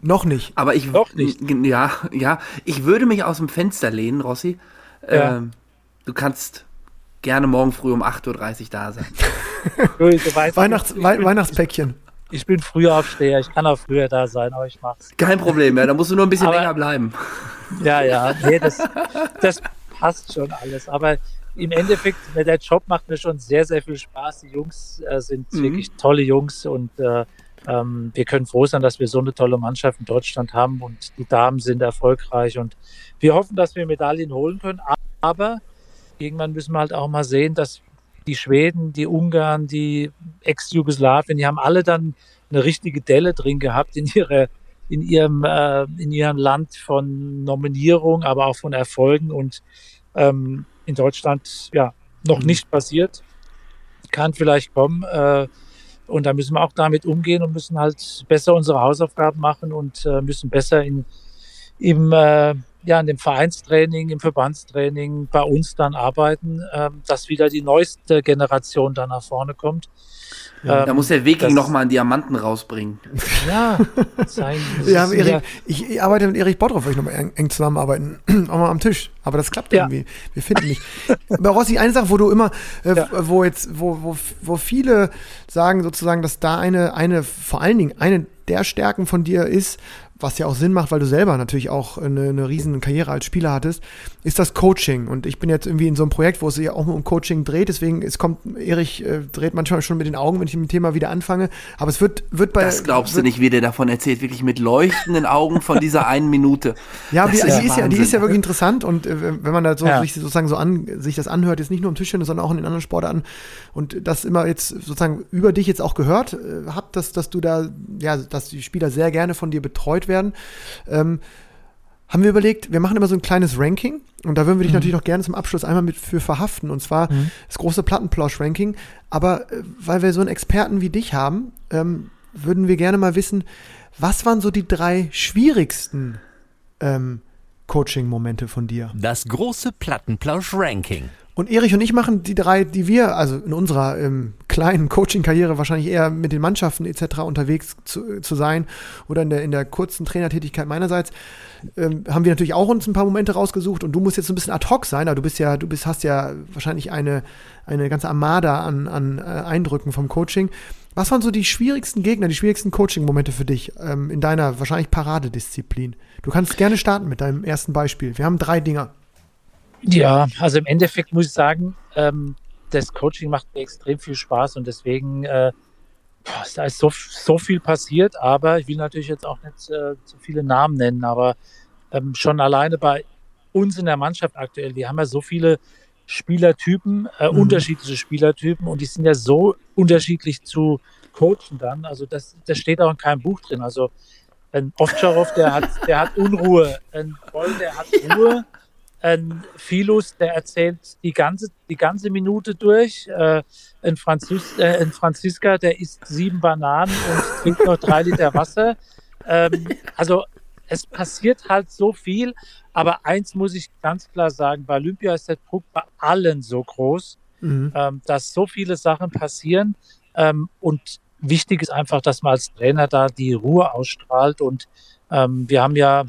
Noch nicht. aber ich Noch nicht. Ja, ja, ich würde mich aus dem Fenster lehnen, Rossi. Ja. Ähm, du kannst gerne morgen früh um 8.30 Uhr da sein. Weihnachts, bin, Weihnachtspäckchen. ich bin früher Aufsteher, ich kann auch früher da sein, aber ich mach's. Kein Problem, ja, da musst du nur ein bisschen Aber- länger bleiben. Ja, ja, nee, das, das passt schon alles. Aber im Endeffekt, der Job macht mir schon sehr, sehr viel Spaß. Die Jungs äh, sind Mhm. wirklich tolle Jungs und äh, ähm, wir können froh sein, dass wir so eine tolle Mannschaft in Deutschland haben und die Damen sind erfolgreich und wir hoffen, dass wir Medaillen holen können. Aber irgendwann müssen wir halt auch mal sehen, dass die Schweden, die Ungarn, die Ex-Jugoslawien, die haben alle dann eine richtige Delle drin gehabt in ihrer in ihrem äh, in ihrem Land von Nominierung, aber auch von Erfolgen und ähm, in Deutschland ja noch mhm. nicht passiert, kann vielleicht kommen. Äh, und da müssen wir auch damit umgehen und müssen halt besser unsere Hausaufgaben machen und äh, müssen besser in, im, äh, ja, in dem Vereinstraining, im Verbandstraining bei uns dann arbeiten, äh, dass wieder die neueste Generation dann nach vorne kommt. Ja, ähm, da muss der Viking nochmal einen Diamanten rausbringen. Ja, sein, ja, Erik, ja. Ich, ich, arbeite mit Erik Bottroff, weil ich nochmal eng, eng zusammenarbeiten, auch mal am Tisch. Aber das klappt ja. irgendwie. Wir finden nicht. Aber Rossi, eine Sache, wo du immer, äh, ja. wo jetzt, wo, wo, wo viele sagen sozusagen, dass da eine, eine, vor allen Dingen eine der Stärken von dir ist, was ja auch Sinn macht, weil du selber natürlich auch eine, eine riesen Karriere als Spieler hattest, ist das Coaching. Und ich bin jetzt irgendwie in so einem Projekt, wo es sich ja auch um Coaching dreht. Deswegen, es kommt, Erich äh, dreht manchmal schon mit den Augen, wenn ich mit dem Thema wieder anfange. Aber es wird, wird bei. Das glaubst du nicht, wie der davon erzählt, wirklich mit leuchtenden Augen von dieser einen Minute. Ja, die, ist, die, ist ja, die ist ja wirklich interessant. Und äh, wenn man da so ja. sich sozusagen so an, sich das anhört, jetzt nicht nur im Tischtennis, sondern auch in den anderen Sportarten und das immer jetzt sozusagen über dich jetzt auch gehört äh, habt, dass, dass du da, ja, dass die Spieler sehr gerne von dir betreut werden ähm, haben wir überlegt, wir machen immer so ein kleines Ranking und da würden wir dich mhm. natürlich noch gerne zum Abschluss einmal mit für verhaften und zwar mhm. das große Plattenplausch-Ranking. Aber äh, weil wir so einen Experten wie dich haben, ähm, würden wir gerne mal wissen, was waren so die drei schwierigsten ähm, Coaching-Momente von dir? Das große Plattenplausch-Ranking. Und Erich und ich machen die drei, die wir, also in unserer ähm, kleinen Coaching-Karriere wahrscheinlich eher mit den Mannschaften etc. unterwegs zu, zu sein oder in der, in der kurzen Trainertätigkeit meinerseits, ähm, haben wir natürlich auch uns ein paar Momente rausgesucht und du musst jetzt so ein bisschen ad hoc sein, aber du bist ja, du bist, hast ja wahrscheinlich eine, eine ganze Armada an, an äh, Eindrücken vom Coaching. Was waren so die schwierigsten Gegner, die schwierigsten Coaching-Momente für dich ähm, in deiner wahrscheinlich Paradedisziplin? Du kannst gerne starten mit deinem ersten Beispiel. Wir haben drei Dinger. Ja, also im Endeffekt muss ich sagen, ähm, das Coaching macht mir extrem viel Spaß und deswegen äh, boah, da ist so, so viel passiert, aber ich will natürlich jetzt auch nicht äh, zu viele Namen nennen, aber ähm, schon alleine bei uns in der Mannschaft aktuell, wir haben ja so viele Spielertypen, äh, mhm. unterschiedliche Spielertypen und die sind ja so unterschiedlich zu coachen dann. Also das, das steht auch in keinem Buch drin. Also ein Ovtcharov, der hat, der hat Unruhe, ein Boll, der hat Ruhe ein Philus, der erzählt die ganze, die ganze Minute durch. Äh, ein, Franzis, äh, ein Franziska, der isst sieben Bananen und trinkt noch drei Liter Wasser. Ähm, also es passiert halt so viel. Aber eins muss ich ganz klar sagen, bei Olympia ist der Druck bei allen so groß, mhm. ähm, dass so viele Sachen passieren. Ähm, und wichtig ist einfach, dass man als Trainer da die Ruhe ausstrahlt. Und ähm, wir haben ja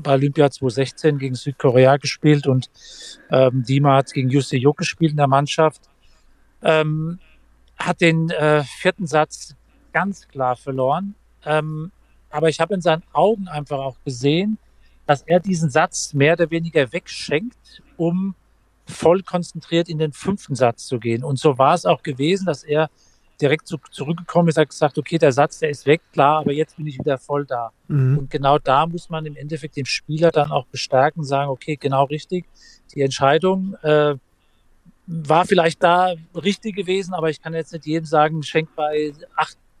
bei Olympia 2016 gegen Südkorea gespielt und ähm, Dima hat gegen Jussi Juk gespielt in der Mannschaft. Ähm, hat den äh, vierten Satz ganz klar verloren. Ähm, aber ich habe in seinen Augen einfach auch gesehen, dass er diesen Satz mehr oder weniger wegschenkt, um voll konzentriert in den fünften Satz zu gehen. Und so war es auch gewesen, dass er direkt zu, zurückgekommen ist, hat gesagt, okay, der Satz, der ist weg, klar, aber jetzt bin ich wieder voll da. Mhm. Und genau da muss man im Endeffekt den Spieler dann auch bestärken, sagen, okay, genau richtig, die Entscheidung äh, war vielleicht da richtig gewesen, aber ich kann jetzt nicht jedem sagen, schenk bei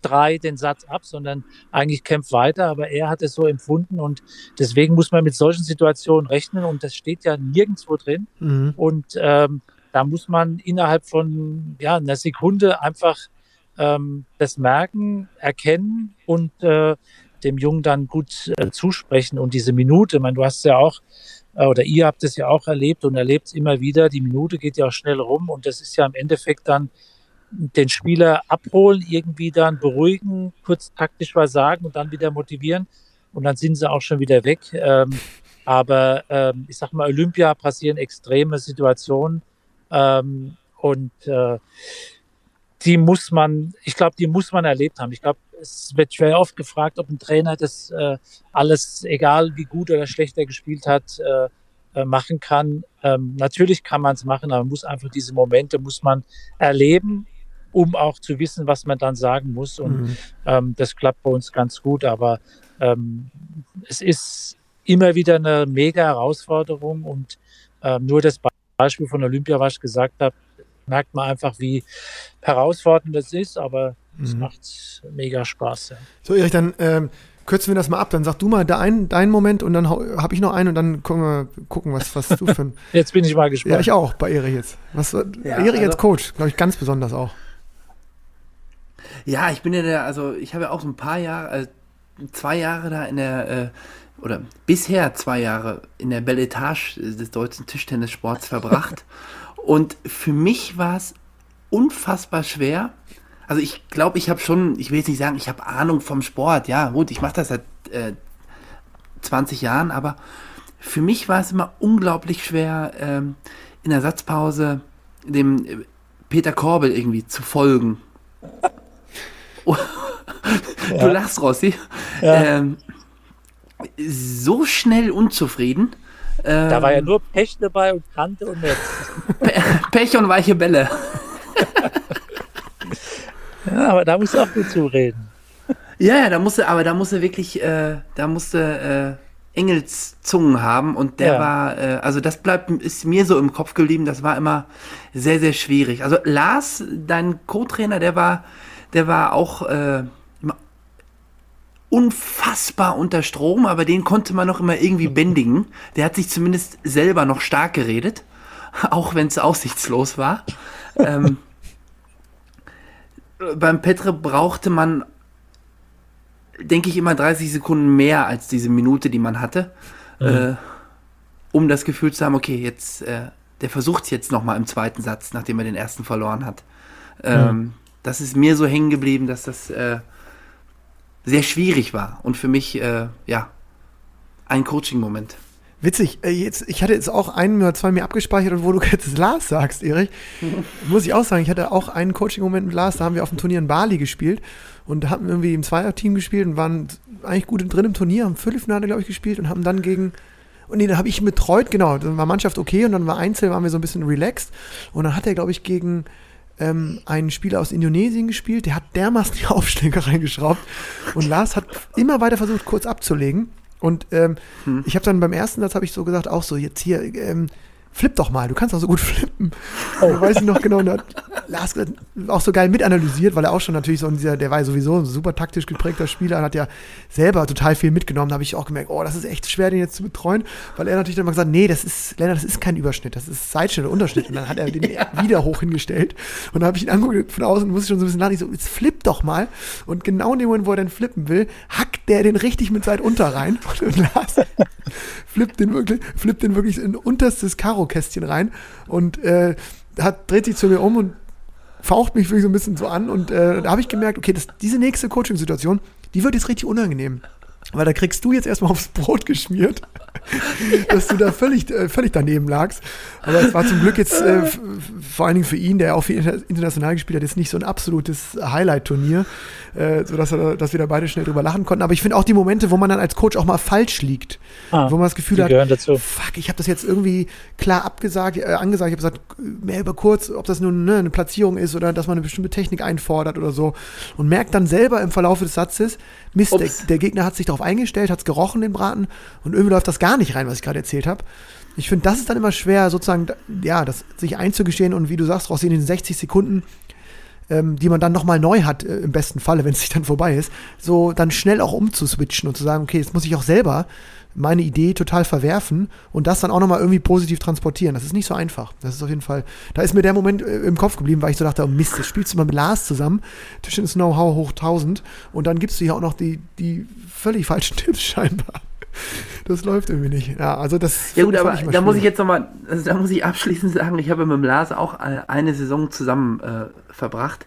8-3 den Satz ab, sondern eigentlich kämpft weiter, aber er hat es so empfunden und deswegen muss man mit solchen Situationen rechnen und das steht ja nirgendwo drin. Mhm. Und ähm, da muss man innerhalb von ja, einer Sekunde einfach ähm, das merken, erkennen und äh, dem Jungen dann gut äh, zusprechen. Und diese Minute, ich meine, du hast ja auch, äh, oder ihr habt es ja auch erlebt und erlebt es immer wieder, die Minute geht ja auch schnell rum und das ist ja im Endeffekt dann den Spieler abholen, irgendwie dann beruhigen, kurz taktisch was sagen und dann wieder motivieren und dann sind sie auch schon wieder weg. Ähm, aber ähm, ich sag mal, Olympia passieren extreme Situationen ähm, und äh, die muss man, ich glaube, die muss man erlebt haben. Ich glaube, es wird schwer oft gefragt, ob ein Trainer das äh, alles, egal wie gut oder schlecht er gespielt hat, äh, äh, machen kann. Ähm, natürlich kann man es machen, aber man muss einfach diese Momente muss man erleben um auch zu wissen, was man dann sagen muss. Und Mhm. ähm, das klappt bei uns ganz gut. Aber ähm, es ist immer wieder eine mega Herausforderung. Und ähm, nur das Beispiel von Olympia, was ich gesagt habe, merkt man einfach, wie herausfordernd das ist. Aber es Mhm. macht mega Spaß. Ja. So, Erich, dann ähm, kürzen wir das mal ab. Dann sag du mal deinen deinen Moment und dann habe ich noch einen und dann gucken wir gucken, was, was du für ein. Jetzt bin ich mal gespannt. ja, ich auch bei Erich jetzt. Was, Ja, Erich als also- Coach, glaube ich, ganz besonders auch. Ja, ich bin ja der, also ich habe ja auch so ein paar Jahre, äh, zwei Jahre da in der, äh, oder bisher zwei Jahre in der Belle Etage des deutschen Tischtennissports verbracht. Und für mich war es unfassbar schwer. Also ich glaube, ich habe schon, ich will jetzt nicht sagen, ich habe Ahnung vom Sport. Ja, gut, ich mache das seit äh, 20 Jahren, aber für mich war es immer unglaublich schwer, ähm, in der Satzpause dem äh, Peter Korbel irgendwie zu folgen. Du lachst, Rossi. Ähm, so schnell unzufrieden. Ähm, Da war ja nur Pech dabei und Kante und Netz. Pech und weiche Bälle. Ja, aber da musst du auch gut zureden. Ja, ja, da musste, aber da musste wirklich, äh, da musste äh, Engelszungen haben und der Ja. war, äh, also das bleibt, ist mir so im Kopf geblieben, das war immer sehr, sehr schwierig. Also Lars, dein Co-Trainer, der war, der war auch äh, unfassbar unter Strom, aber den konnte man noch immer irgendwie bändigen. Der hat sich zumindest selber noch stark geredet, auch wenn es aussichtslos war. ähm, beim Petre brauchte man denke ich, immer 30 Sekunden mehr als diese Minute, die man hatte, äh, um das Gefühl zu haben, okay, jetzt, äh, der versucht jetzt nochmal im zweiten Satz, nachdem er den ersten verloren hat. Ähm, Das ist mir so hängen geblieben, dass das äh, sehr schwierig war und für mich, äh, ja, ein Coaching-Moment. Witzig, äh, jetzt, ich hatte jetzt auch einen oder zwei mir abgespeichert und wo du jetzt Lars sagst, Erich, muss ich auch sagen, ich hatte auch einen Coaching-Moment mit Lars, da haben wir auf dem Turnier in Bali gespielt und haben irgendwie im Zweier-Team gespielt und waren eigentlich gut drin im Turnier, haben Viertelfinale, glaube ich, gespielt und haben dann gegen, und nee, da habe ich betreut, genau, dann war Mannschaft okay und dann war Einzel, waren wir so ein bisschen relaxed und dann hat er, glaube ich, gegen ähm, einen Spieler aus Indonesien gespielt, der hat dermaßen die Aufschläge reingeschraubt. Und Lars hat immer weiter versucht, kurz abzulegen. Und ähm, ich habe dann beim ersten Satz habe ich so gesagt, auch so jetzt hier, ähm, flipp doch mal, du kannst auch so gut flippen. Oh. Weiß ich noch genau, und da hat Lars auch so geil mitanalysiert, weil er auch schon natürlich so in dieser, der war ja sowieso ein super taktisch geprägter Spieler und hat ja selber total viel mitgenommen. Da habe ich auch gemerkt, oh, das ist echt schwer, den jetzt zu betreuen, weil er natürlich dann mal gesagt, nee, das ist, Lennart, das ist kein Überschnitt, das ist Seitschnitt oder Unterschnitt. Und dann hat er den wieder hoch hingestellt und dann habe ich ihn angeguckt von außen und musste schon so ein bisschen lachen, ich so, jetzt flipp doch mal. Und genau in dem Moment, wo er dann flippen will, hackt der den richtig mit Seit unter rein und Lars flippt den wirklich, flippt den wirklich in unterstes Karo-Kästchen rein und äh, hat, dreht sich zu mir um und faucht mich wirklich so ein bisschen so an. Und äh, da habe ich gemerkt, okay, das, diese nächste Coaching-Situation, die wird jetzt richtig unangenehm. Weil da kriegst du jetzt erstmal aufs Brot geschmiert, dass du da völlig, äh, völlig daneben lagst. Aber es war zum Glück jetzt äh, vor allen Dingen für ihn, der auch viel inter- international gespielt hat, jetzt nicht so ein absolutes Highlight-Turnier, äh, sodass er, dass wir da beide schnell drüber lachen konnten. Aber ich finde auch die Momente, wo man dann als Coach auch mal falsch liegt, Ah, wo man das Gefühl hat, dazu. fuck, ich habe das jetzt irgendwie klar abgesagt, äh, angesagt, ich habe gesagt, mehr über kurz, ob das nun ne, eine Platzierung ist oder dass man eine bestimmte Technik einfordert oder so und merkt dann selber im Verlauf des Satzes, Mist, der, der Gegner hat sich darauf eingestellt, hat es gerochen, den Braten und irgendwie läuft das gar nicht rein, was ich gerade erzählt habe. Ich finde, das ist dann immer schwer, sozusagen, ja, das sich einzugestehen und wie du sagst, raus in den 60 Sekunden ähm, die man dann nochmal neu hat, äh, im besten Falle, wenn es sich dann vorbei ist, so dann schnell auch umzuswitchen und zu sagen, okay, jetzt muss ich auch selber meine Idee total verwerfen und das dann auch nochmal irgendwie positiv transportieren. Das ist nicht so einfach. Das ist auf jeden Fall, da ist mir der Moment äh, im Kopf geblieben, weil ich so dachte, oh Mist, das spielst du mal mit Lars zusammen, Tischtennis Know-how hoch 1000 und dann gibst du hier auch noch die, die völlig falschen Tipps scheinbar. Das läuft irgendwie nicht. Ja, also das Ja gut, aber da muss ich jetzt nochmal, also da muss ich abschließend sagen, ich habe mit dem Lars auch äh, eine Saison zusammen äh, verbracht.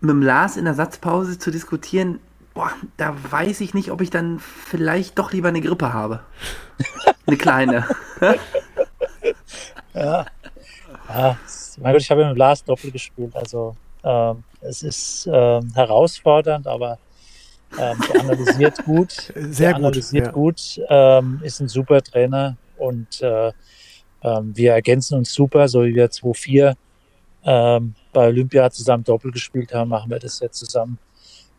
Mit dem Lars in der Satzpause zu diskutieren, boah, da weiß ich nicht, ob ich dann vielleicht doch lieber eine Grippe habe. Eine kleine. Ja, es- mein Gott, ich habe mit Lars Doppel gespielt. Also ähm, es ist ähm, herausfordernd, aber ähm, der analysiert gut. Sehr der gut, analysiert ja. gut, ähm, ist ein super Trainer und äh, ähm, wir ergänzen uns super, so wie wir 2-4 ähm, bei Olympia zusammen Doppel gespielt haben, machen wir das jetzt zusammen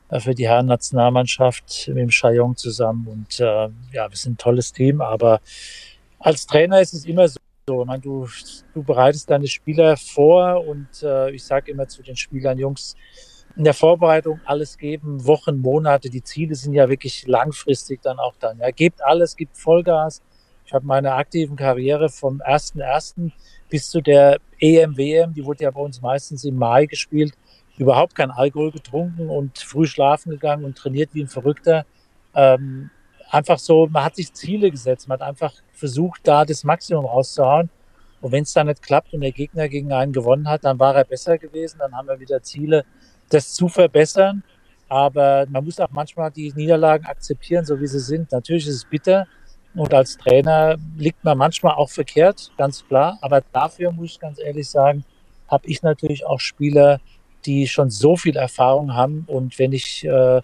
äh, für die Herren-Nationalmannschaft mit dem Chayong zusammen. Und äh, ja, wir sind ein tolles Team, aber als Trainer ist es immer so. Ich meine, du, du bereitest deine Spieler vor und äh, ich sage immer zu den Spielern, Jungs, in der Vorbereitung alles geben, Wochen, Monate. Die Ziele sind ja wirklich langfristig dann auch dann. Ja, gebt alles, gebt Vollgas. Ich habe meine aktiven Karriere vom 1.1. bis zu der EM, WM, die wurde ja bei uns meistens im Mai gespielt, überhaupt kein Alkohol getrunken und früh schlafen gegangen und trainiert wie ein Verrückter. Ähm, einfach so, man hat sich Ziele gesetzt, man hat einfach versucht, da das Maximum rauszuhauen. Und wenn es dann nicht klappt und der Gegner gegen einen gewonnen hat, dann war er besser gewesen, dann haben wir wieder Ziele, das zu verbessern. Aber man muss auch manchmal die Niederlagen akzeptieren, so wie sie sind. Natürlich ist es bitter und als Trainer liegt man manchmal auch verkehrt, ganz klar. Aber dafür muss ich ganz ehrlich sagen, habe ich natürlich auch Spieler, die schon so viel Erfahrung haben. Und wenn ich äh,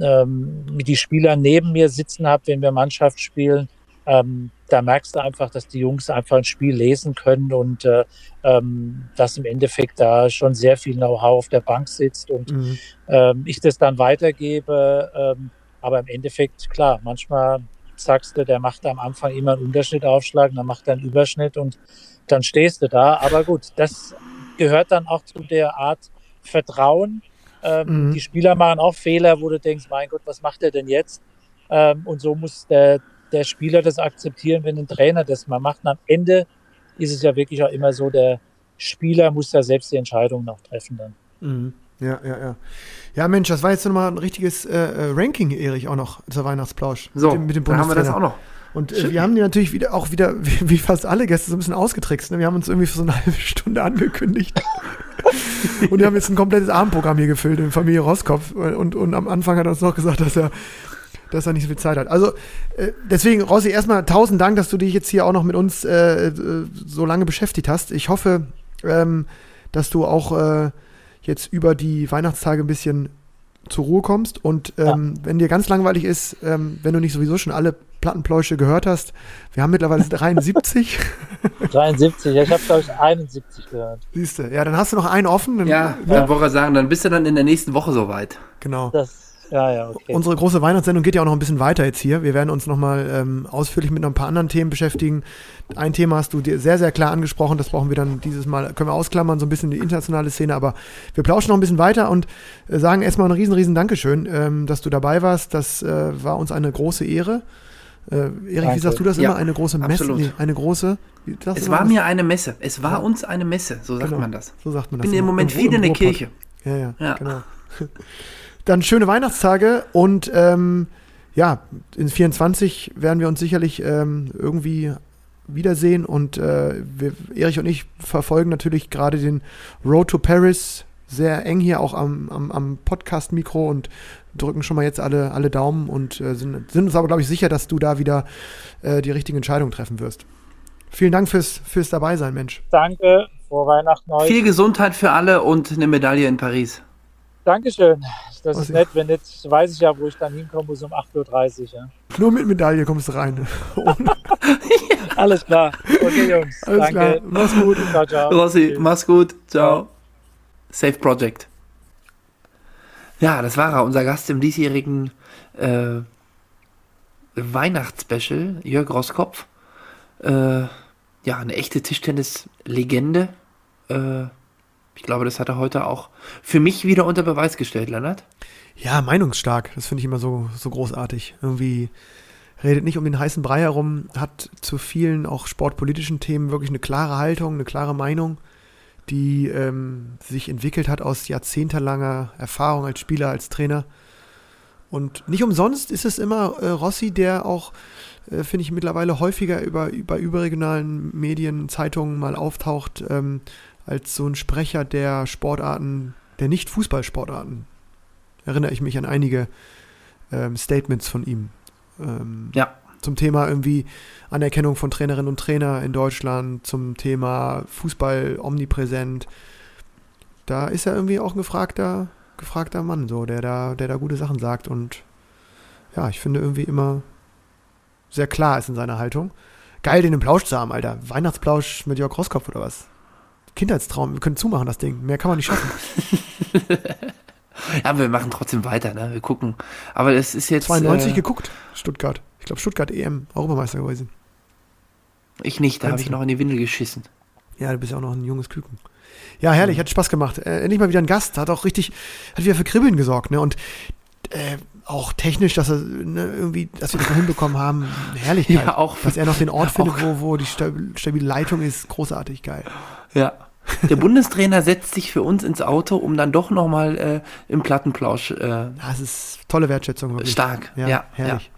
ähm, die Spieler neben mir sitzen habe, wenn wir Mannschaft spielen, ähm, da merkst du einfach, dass die Jungs einfach ein Spiel lesen können und äh, ähm, dass im Endeffekt da schon sehr viel Know-how auf der Bank sitzt und mhm. ähm, ich das dann weitergebe. Ähm, aber im Endeffekt, klar, manchmal sagst du, der macht am Anfang immer einen Unterschnitt aufschlagen, dann macht er einen Überschnitt und dann stehst du da. Aber gut, das gehört dann auch zu der Art Vertrauen. Ähm, mhm. Die Spieler machen auch Fehler, wo du denkst, mein Gott, was macht er denn jetzt? Ähm, und so muss der, der Spieler das akzeptieren, wenn ein Trainer das mal macht. Und am Ende ist es ja wirklich auch immer so, der Spieler muss ja selbst die Entscheidung noch treffen dann. Mhm. Ja, ja, ja. Ja, Mensch, das war jetzt nochmal ein richtiges äh, äh, Ranking, Erich, auch noch zur Weihnachtsplausch. So, mit dem, mit dem dann haben wir das auch noch. Und äh, wir haben die natürlich wieder, auch wieder, wie, wie, fast alle Gäste, so ein bisschen ausgetrickst. Ne? Wir haben uns irgendwie für so eine halbe Stunde angekündigt. und wir haben jetzt ein komplettes Abendprogramm hier gefüllt in Familie Roskopf. Und, und am Anfang hat er uns noch gesagt, dass er, dass er nicht so viel Zeit hat. Also äh, deswegen, Rossi, erstmal tausend Dank, dass du dich jetzt hier auch noch mit uns äh, so lange beschäftigt hast. Ich hoffe, ähm, dass du auch äh, jetzt über die Weihnachtstage ein bisschen zur Ruhe kommst. Und ähm, ja. wenn dir ganz langweilig ist, ähm, wenn du nicht sowieso schon alle Plattenpläusche gehört hast, wir haben mittlerweile 73. 73, ja, ich habe glaube ich 71 gehört. Siehst du, ja, dann hast du noch einen offen. Dann, ja, ja. dann wollte ich sagen, dann bist du dann in der nächsten Woche soweit. Genau. Das ja, ja, okay. Unsere große Weihnachtssendung geht ja auch noch ein bisschen weiter jetzt hier. Wir werden uns nochmal ähm, ausführlich mit noch ein paar anderen Themen beschäftigen. Ein Thema hast du dir sehr, sehr klar angesprochen. Das brauchen wir dann dieses Mal, können wir ausklammern, so ein bisschen die internationale Szene. Aber wir plauschen noch ein bisschen weiter und äh, sagen erstmal ein riesen, riesen Dankeschön, ähm, dass du dabei warst. Das äh, war uns eine große Ehre. Äh, Erik, Danke. wie sagst du das ja, immer? Eine große Messe? Nee, eine große. Es war das? mir eine Messe. Es war ja. uns eine Messe, so sagt genau. man das. So sagt man das. Ich bin im Moment viel in der Kirche. Ja, ja, ja. genau. Dann schöne Weihnachtstage und ähm, ja, in 24 werden wir uns sicherlich ähm, irgendwie wiedersehen und äh, wir, Erich und ich verfolgen natürlich gerade den Road to Paris sehr eng hier auch am, am, am Podcast-Mikro und drücken schon mal jetzt alle, alle Daumen und äh, sind, sind uns aber, glaube ich, sicher, dass du da wieder äh, die richtige Entscheidung treffen wirst. Vielen Dank fürs, fürs Dabeisein, Mensch. Danke, frohe Weihnachten euch. Viel Gesundheit für alle und eine Medaille in Paris. Dankeschön. Das ist nett. Wenn nicht, weiß ich ja, wo ich dann hinkommen muss um 8.30 Uhr. Ja. Nur mit Medaille kommst du rein. Alles klar. Okay, Jungs. Alles danke. klar. Mach's gut. Ciao, ciao. Rossi, mach's gut. Ciao. Safe Project. Ja, das war er, unser Gast im diesjährigen äh, Weihnachtsspecial, Jörg Roskopf. Äh, ja, eine echte Tischtennis-Legende. Äh, ich glaube, das hat er heute auch für mich wieder unter Beweis gestellt, Lennart. Ja, meinungsstark. Das finde ich immer so, so großartig. Irgendwie redet nicht um den heißen Brei herum, hat zu vielen auch sportpolitischen Themen wirklich eine klare Haltung, eine klare Meinung, die ähm, sich entwickelt hat aus jahrzehntelanger Erfahrung als Spieler, als Trainer. Und nicht umsonst ist es immer äh, Rossi, der auch, äh, finde ich, mittlerweile häufiger über, über überregionalen Medien, Zeitungen mal auftaucht, ähm, als so ein Sprecher der Sportarten, der Nicht-Fußballsportarten. Erinnere ich mich an einige ähm, Statements von ihm. Ähm, ja. Zum Thema irgendwie Anerkennung von Trainerinnen und Trainer in Deutschland, zum Thema Fußball omnipräsent. Da ist er irgendwie auch ein gefragter, gefragter Mann, so, der da, der da gute Sachen sagt und ja, ich finde irgendwie immer sehr klar ist in seiner Haltung. Geil, den im Plausch zu haben, Alter. Weihnachtsplausch mit Jörg Rosskopf oder was? Kindheitstraum. Wir können zumachen, das Ding. Mehr kann man nicht schaffen. Ja, wir machen trotzdem weiter, ne? Wir gucken. Aber es ist jetzt. 92 äh, geguckt, Stuttgart. Ich glaube, Stuttgart EM, Europameister gewesen. Ich nicht, da habe ich noch in die Windel geschissen. Ja, du bist ja auch noch ein junges Küken. Ja, herrlich, hat Spaß gemacht. Äh, endlich mal wieder ein Gast, hat auch richtig, hat wieder für Kribbeln gesorgt, ne? Und äh, auch technisch, dass er ne, irgendwie, dass wir das hinbekommen haben, Herrlichkeit. Ja, auch- Dass er noch den Ort ja, findet, auch- wo, wo die stabil- stabile Leitung ist, großartig geil. Ja. Der Bundestrainer setzt sich für uns ins Auto, um dann doch nochmal äh, im Plattenplausch äh, Das ist tolle Wertschätzung. Wirklich. stark. Ja, Ja, herrlich.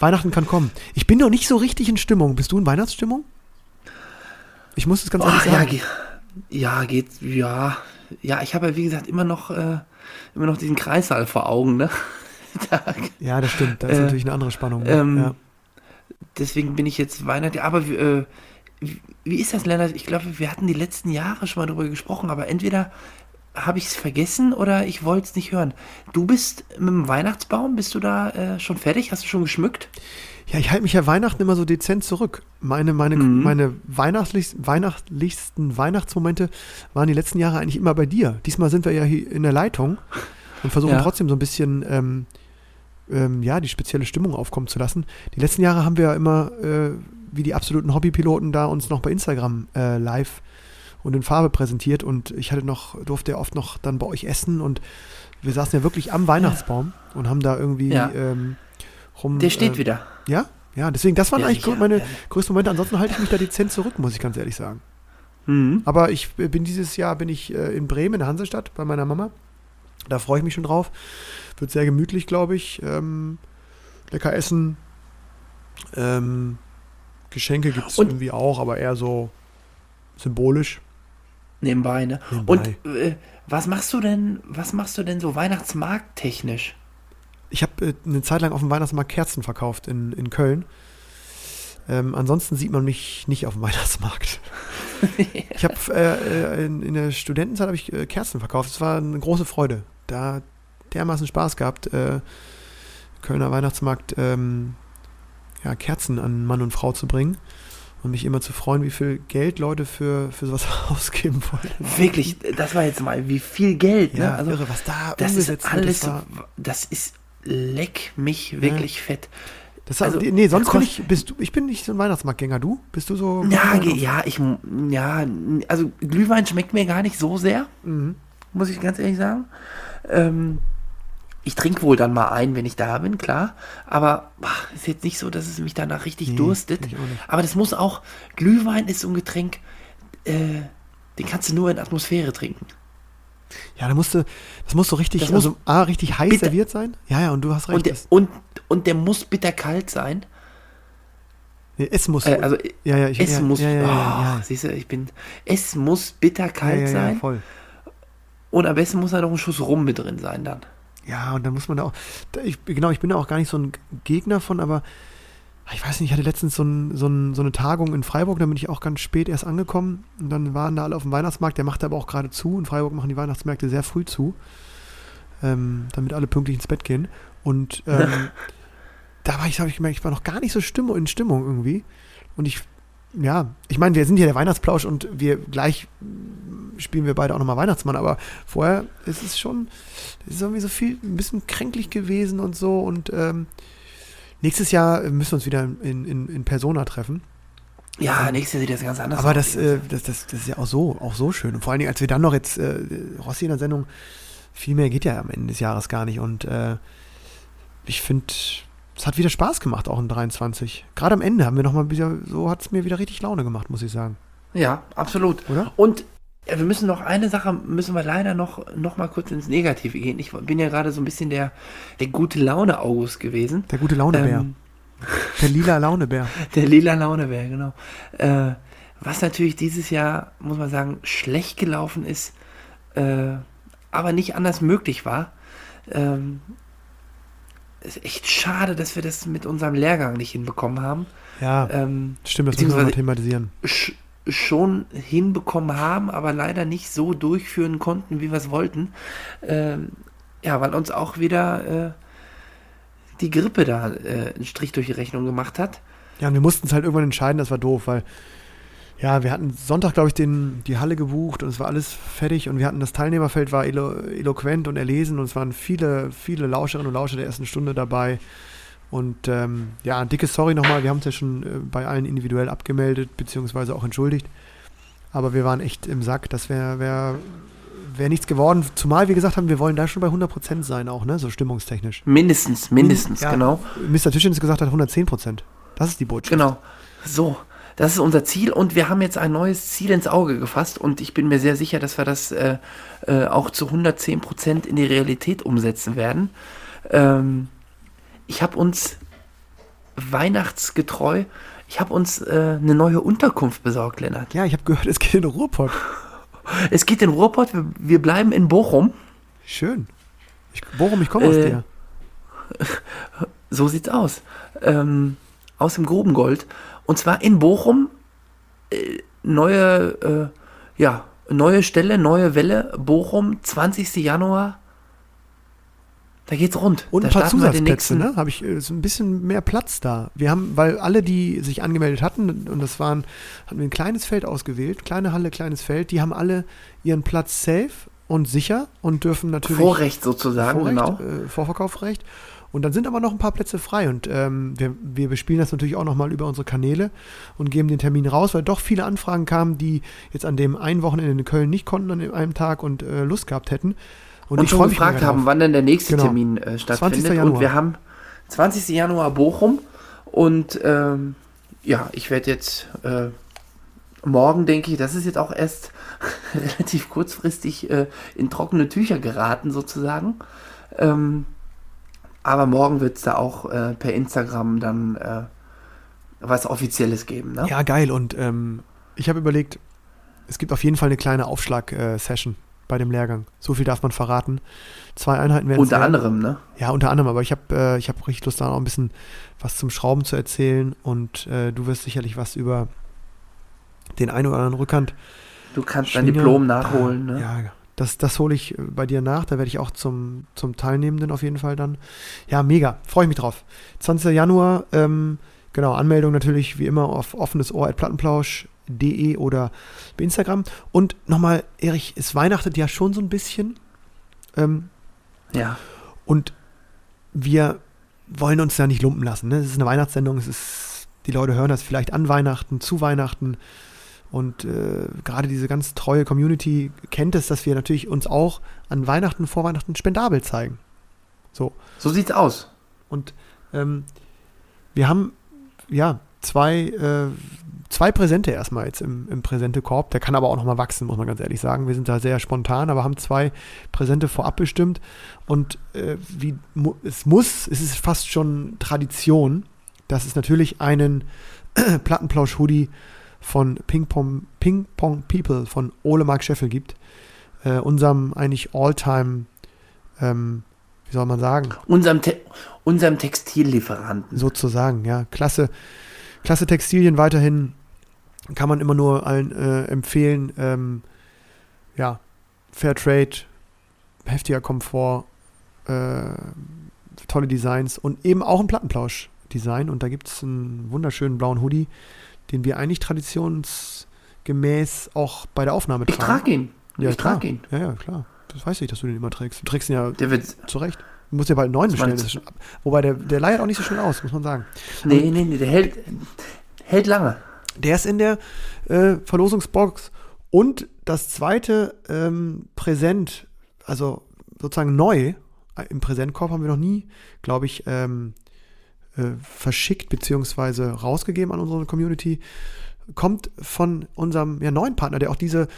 Weihnachten kann kommen. Ich bin noch nicht so richtig in Stimmung. Bist du in Weihnachtsstimmung? Ich muss es ganz ehrlich Oh, ja, sagen. ge ja, geht, ja. Ja, ich habe ja, wie gesagt, immer noch, äh, immer noch diesen Kreissaal vor Augen, ne? Da, Ja, das stimmt. Da ist Äh, natürlich eine andere Spannung. ne? ähm, ja. deswegen bin ich jetzt Weihnachten. Aber äh, wie, wie ist das, Lennart? Ich glaube, wir hatten die letzten Jahre schon mal darüber gesprochen, aber entweder habe ich es vergessen oder ich wollte es nicht hören. Du bist mit dem Weihnachtsbaum, bist du da äh, schon fertig? Hast du schon geschmückt? Ja, ich halte mich ja Weihnachten immer so dezent zurück. Meine, meine, Mhm. meine weihnachtlich, weihnachtlichsten Weihnachtsmomente waren die letzten Jahre eigentlich immer bei dir. Diesmal sind wir ja hier in der Leitung und versuchen Ja. trotzdem so ein bisschen ähm, ähm, ja, die spezielle Stimmung aufkommen zu lassen. Die letzten Jahre haben wir ja immer, äh, wie die absoluten Hobbypiloten, da uns noch bei Instagram äh, live und in Farbe präsentiert und ich hatte noch, durfte ja oft noch dann bei euch essen und wir saßen ja wirklich am Weihnachtsbaum und haben da irgendwie Ja. ähm, rum. Der steht äh, wieder. ja, ja, deswegen, das waren Ja, eigentlich meine Ja. größten Momente. Ansonsten halte ich mich da dezent zurück, muss ich ganz ehrlich sagen. Mhm. Aber ich äh, bin dieses Jahr bin ich äh, in Bremen, in der Hansestadt, bei meiner Mama. Da freue ich mich schon drauf. Wird sehr gemütlich, glaube ich. Ähm, lecker essen. Ähm, Geschenke gibt es irgendwie auch, aber eher so symbolisch. Nebenbei, ne? Nebenbei. Und äh, was machst du denn, was machst du denn so Weihnachtsmarkt technisch? Ich habe äh, eine Zeit lang auf dem Weihnachtsmarkt Kerzen verkauft in, in Köln. Ähm, ansonsten sieht man mich nicht auf dem Weihnachtsmarkt. Ich habe äh, äh, in, in der Studentenzeit habe ich äh, Kerzen verkauft. Es war eine große Freude. Da dermaßen Spaß gehabt, äh, Kölner Weihnachtsmarkt ähm, ja, Kerzen an Mann und Frau zu bringen und mich immer zu freuen, wie viel Geld Leute für, für sowas ausgeben wollen. Wirklich, das war jetzt mal wie viel Geld, ne? Ja, Also irre, was da das ist alles, Das war, das ist leck mich wirklich fett. das war, also, nee, sonst bin ich, bist du, ich bin nicht so ein Weihnachtsmarktgänger. Du? Bist du so? Ja, ja, ich, ja, also Glühwein schmeckt mir gar nicht so sehr, Mhm. muss ich ganz ehrlich sagen. Ähm, ich trinke wohl dann mal ein, wenn ich da bin, klar. Aber ach, ist jetzt nicht so, dass es mich danach richtig Nee, durstet. Aber das muss auch, Glühwein ist so ein Getränk, äh, den kannst du nur in Atmosphäre trinken. Ja, da musste, das muss so richtig, Das also A, richtig heiß bitter- serviert sein. Ja, ja, und du hast recht. Und der, und, und der muss bitterkalt sein. nee, es muss. Äh, also ja, ja, ich, es ja, muss, ja, ja, oh, ja, siehst du, ich bin, es muss bitterkalt sein. voll. Und am besten muss da noch ein Schuss Rum mit drin sein dann. Ja, und dann muss man da auch, ich, genau, ich bin da auch gar nicht so ein Gegner von, aber ich weiß nicht, ich hatte letztens so, ein, so, ein, so eine Tagung in Freiburg, da bin ich auch ganz spät erst angekommen. Und dann waren da alle auf dem Weihnachtsmarkt, der macht aber auch gerade zu, in Freiburg machen die Weihnachtsmärkte sehr früh zu, ähm, damit alle pünktlich ins Bett gehen. Und ähm, da war ich, habe ich gemerkt, ich war noch gar nicht so Stimmung, in Stimmung irgendwie. Und ich, ja, ich meine, wir sind ja der Weihnachtsplausch und wir gleich spielen wir beide auch nochmal Weihnachtsmann, aber vorher ist es schon, ist irgendwie so viel, ein bisschen kränklich gewesen und so und ähm, nächstes Jahr müssen wir uns wieder in, in, in Persona treffen. Ja, nächstes Jahr sieht das ganz anders Aber aus. das, äh, das, das, das ist ja auch so, auch so schön. Und vor allen Dingen, als wir dann noch jetzt, äh, Rossi in der Sendung, viel mehr geht ja am Ende des Jahres gar nicht. Und äh, ich finde, es hat wieder Spaß gemacht, auch in 23. Gerade am Ende haben wir nochmal wieder, so hat es mir wieder richtig Laune gemacht, muss ich sagen. Ja, absolut. Oder? Und äh, wir müssen noch eine Sache, müssen wir leider noch, noch mal kurz ins Negative gehen. Ich bin ja gerade so ein bisschen der, der gute Laune August gewesen. Der gute Launebär. Ähm, der lila Launebär. der lila Launebär, genau. Äh, was natürlich dieses Jahr, muss man sagen, schlecht gelaufen ist, äh, aber nicht anders möglich war. Ähm, ist echt schade, dass wir das mit unserem Lehrgang nicht hinbekommen haben. Ja, Ähm, stimmt, das müssen wir mal thematisieren. sch schon hinbekommen haben, aber leider nicht so durchführen konnten, wie wir es wollten. Ähm, ja, weil uns auch wieder äh, die Grippe da äh, einen Strich durch die Rechnung gemacht hat. Ja, und wir mussten es halt irgendwann entscheiden, das war doof, weil Ja, wir hatten Sonntag, glaube ich, den, die Halle gebucht und es war alles fertig und wir hatten das Teilnehmerfeld war elo, eloquent und erlesen und es waren viele, viele Lauscherinnen und Lauscher der ersten Stunde dabei. Und ähm, ja, ein dickes Sorry nochmal, wir haben uns ja schon äh, bei allen individuell abgemeldet, beziehungsweise auch entschuldigt. Aber wir waren echt im Sack, das wäre wär, wär nichts geworden. Zumal wir gesagt haben, wir wollen da schon bei 100% sein auch, ne, so stimmungstechnisch. Mindestens, mindestens, Ja, genau. Mr. Tischens gesagt hat 110%. Das ist die Botschaft. Genau. So, das ist unser Ziel und wir haben jetzt ein neues Ziel ins Auge gefasst und ich bin mir sehr sicher, dass wir das äh, äh, auch zu 110 Prozent in die Realität umsetzen werden. Ähm, ich habe uns weihnachtsgetreu, ich habe uns äh, eine neue Unterkunft besorgt, Lennart. Ja, ich habe gehört, es geht in Ruhrpott. Es geht in Ruhrpott, wir, wir bleiben in Bochum. Schön. Ich, Bochum, ich komme aus Äh, dir. So sieht's aus. Ähm, aus dem Grubengold. Und zwar in Bochum. Äh, neue, äh, ja, neue Stelle, neue Welle. Bochum, 20. Januar. Da geht's rund. Und da ein paar Zusatzplätze, ne? Habe ich äh, so ein bisschen mehr Platz da. Wir haben, weil alle, die sich angemeldet hatten, und das waren, hatten wir ein kleines Feld ausgewählt, kleine Halle, kleines Feld, die haben alle ihren Platz safe und sicher und dürfen natürlich Vorrecht sozusagen, Vorrecht, genau. äh, Vorverkaufsrecht. Und dann sind aber noch ein paar Plätze frei und ähm, wir, wir bespielen das natürlich auch nochmal über unsere Kanäle und geben den Termin raus, weil doch viele Anfragen kamen, die jetzt an dem einen Wochenende in Köln nicht konnten an einem Tag und äh, Lust gehabt hätten. Und, ich schon gefragt haben, wann denn der nächste Genau. Termin äh, 20. stattfindet. Januar. Und wir haben 20. Januar Bochum. Und ähm, ja, ich werde jetzt äh, morgen, denke ich, das ist jetzt auch erst relativ kurzfristig äh, in trockene Tücher geraten, sozusagen. Ähm, aber morgen wird es da auch äh, per Instagram dann äh, was Offizielles geben. Ne? Ja, geil. Und ähm, ich habe überlegt, es gibt auf jeden Fall eine kleine Aufschlag-Session bei dem Lehrgang. So viel darf man verraten. Zwei Einheiten werden Unter anderem, ne? Ja, unter anderem. Aber ich habe äh, ich hab richtig Lust, da noch ein bisschen was zum Schrauben zu erzählen. Und äh, du wirst sicherlich was über den einen oder anderen Rückhand. Du kannst dein Schwinger- Diplom nachholen. Ne? Ja, das, das hole ich äh, bei dir nach. Da werde ich auch zum, zum Teilnehmenden auf jeden Fall dann. Ja, mega. Freue ich mich drauf. 20. Januar, ähm, genau, Anmeldung natürlich wie immer auf offenes Ohr at plattenplausch.de oder bei Instagram. Und nochmal, Erich, es weihnachtet ja schon so ein bisschen. Ähm, ja. und wir wollen uns ja nicht lumpen lassen. Ne? Es ist eine Weihnachtssendung, es ist, die Leute hören das vielleicht an Weihnachten, zu Weihnachten. Und äh, gerade diese ganz treue Community kennt es, dass wir natürlich uns auch an Weihnachten, vor Weihnachten spendabel zeigen. So. So sieht's aus. Und ähm, wir haben ja zwei, äh, zwei Präsente erstmal jetzt im, im Präsentekorb. Der kann aber auch nochmal wachsen, muss man ganz ehrlich sagen. Wir sind da sehr spontan, aber haben zwei Präsente vorab bestimmt. Und äh, wie mu es muss, es ist fast schon Tradition, dass es natürlich einen Plattenplausch-Hoodie von Ping Pong, Ping Pong People von Ole Mark Scheffel gibt. Äh, unserem eigentlich All-Time, ähm, wie soll man sagen, Unserem, Te unserem Textillieferanten. sozusagen, ja. Klasse, klasse Textilien weiterhin. Kann man immer nur allen äh, empfehlen. Ähm, ja, Fairtrade, heftiger Komfort, äh, tolle Designs und eben auch ein Plattenplausch-Design. Und da gibt es einen wunderschönen blauen Hoodie, den wir eigentlich traditionsgemäß auch bei der Aufnahme Ich tragen. trage ihn. Ja, ich klar. trage ihn. Ja, ja, klar. Das weiß ich, dass du den immer trägst. Du trägst ihn ja Der wird. zu Recht. Du musst ja bald einen neuen bestellen. schon. Wobei der, der leiert auch nicht so schnell aus, muss man sagen. Nee, nee, nee, der hält, hält lange. Der ist in der äh, Verlosungsbox. Und das zweite ähm, Präsent, also sozusagen neu, äh, im Präsentkorb haben wir noch nie, glaube ich, ähm, äh, verschickt bzw. rausgegeben an unsere Community, kommt von unserem ja, neuen Partner, der auch diese,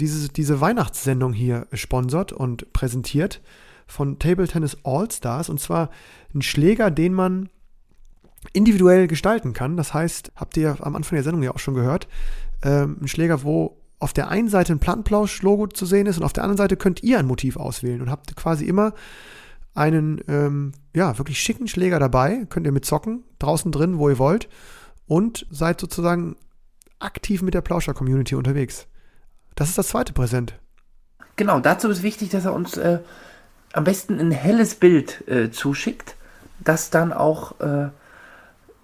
diese, diese Weihnachtssendung hier sponsert und präsentiert, von Table Tennis All Stars. Und zwar ein Schläger, den man individuell gestalten kann. Das heißt, habt ihr am Anfang der Sendung ja auch schon gehört, ähm, ein Schläger, wo auf der einen Seite ein Plattenplausch-Logo zu sehen ist und auf der anderen Seite könnt ihr ein Motiv auswählen und habt quasi immer einen, ähm, ja, wirklich schicken Schläger dabei. Könnt ihr mit zocken, draußen drin, wo ihr wollt und seid sozusagen aktiv mit der Plauscher-Community unterwegs. Das ist das zweite Präsent. Genau, dazu ist wichtig, dass er uns äh, am besten ein helles Bild äh, zuschickt, das dann auch äh,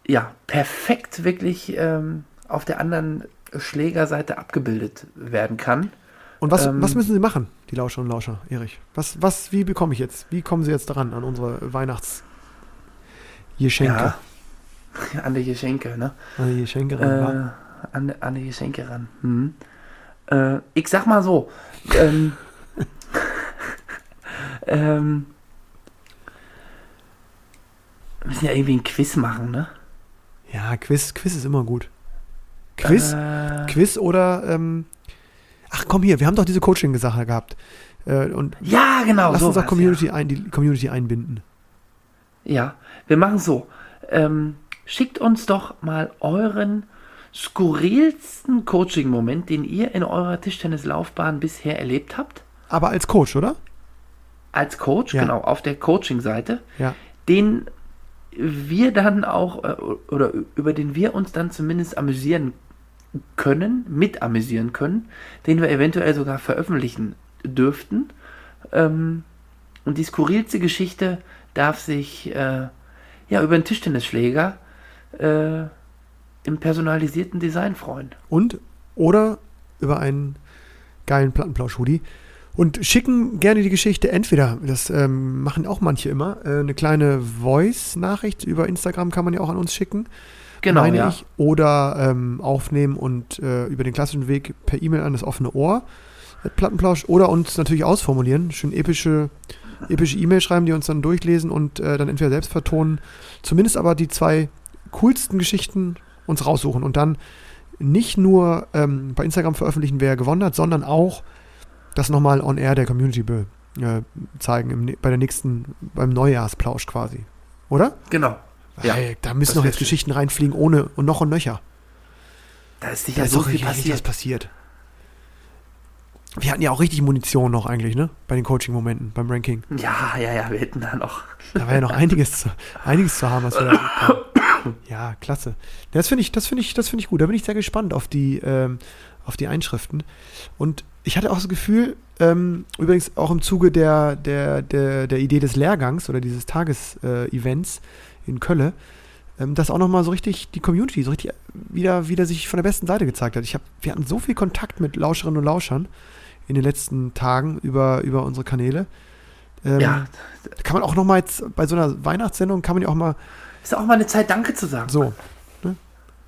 ja, perfekt wirklich ähm, auf der anderen Schlägerseite abgebildet werden kann. Und was, Ähm, was müssen Sie machen, die Lauscherinnen und Lauscher, Erich? Was, was, wie bekomme ich jetzt? Wie kommen Sie jetzt daran an unsere Weihnachts Geschenke? Ja, an die Geschenke, ne? An die Geschenke ran? Äh, an, an die Geschenke ran. Mhm. Äh, ich sag mal so, ähm, ähm, wir müssen ja irgendwie ein Quiz machen, ne? Ja, Quiz, Quiz ist immer gut. Quiz, Äh, Quiz oder ähm, ach komm hier, wir haben doch diese Coaching-Sache gehabt. Äh, und ja, genau. lass uns sowas, auch Community ein, die Community einbinden. Ja. ja, wir machen so. Ähm, schickt uns doch mal euren skurrilsten Coaching-Moment, den ihr in eurer Tischtennislaufbahn bisher erlebt habt. Aber als Coach, oder? Als Coach, Ja. genau, auf der Coaching-Seite. Ja. den wir dann auch äh, oder über den wir uns dann zumindest amüsieren können, mit amüsieren können, den wir eventuell sogar veröffentlichen dürften. Ähm, und die skurrilste Geschichte darf sich äh, ja über einen Tischtennisschläger äh, im personalisierten Design freuen. Und oder über einen geilen Plattenplausch-Hoodie. Und schicken gerne die Geschichte entweder, das ähm, machen auch manche immer, äh, eine kleine Voice-Nachricht über Instagram kann man ja auch an uns schicken. Genau, meine ja. ich. Oder ähm, aufnehmen und äh, über den klassischen Weg per E-Mail an das offene Ohr, äh, Plattenplausch. Oder uns natürlich ausformulieren, schön epische epische E-Mail schreiben, die uns dann durchlesen und äh, dann entweder selbst vertonen. Zumindest aber die zwei coolsten Geschichten uns raussuchen und dann nicht nur ähm, bei Instagram veröffentlichen, wer gewonnen hat, sondern auch das nochmal on air der Community be, äh, zeigen im, bei der nächsten, beim Neujahrsplausch quasi. Oder? Genau. Ja, Hey, da müssen noch jetzt schön. Geschichten reinfliegen ohne und noch und nöcher. Da ist Da sicher ist so viel richtig was passiert. passiert. Wir hatten ja auch richtig Munition noch eigentlich, ne? Bei den Coaching-Momenten, beim Ranking. Ja, ja, ja, wir hätten da noch. Da war ja noch einiges zu, einiges zu haben, was wir da. Ja, klasse. Das finde ich, das finde ich, das finde ich gut. Da bin ich sehr gespannt auf die, ähm, auf die Einschriften. Und ich hatte auch das Gefühl, ähm, übrigens auch im Zuge der, der, der, der Idee des Lehrgangs oder dieses Tagesevents in Kölle, ähm, dass auch nochmal so richtig die Community so richtig wieder, wieder sich von der besten Seite gezeigt hat. Ich hab, wir hatten so viel Kontakt mit Lauscherinnen und Lauschern in den letzten Tagen über, über unsere Kanäle. Ähm, Ja, kann man auch noch mal jetzt bei so einer Weihnachtssendung kann man ja auch mal ist auch mal eine Zeit, Danke zu sagen. so ne,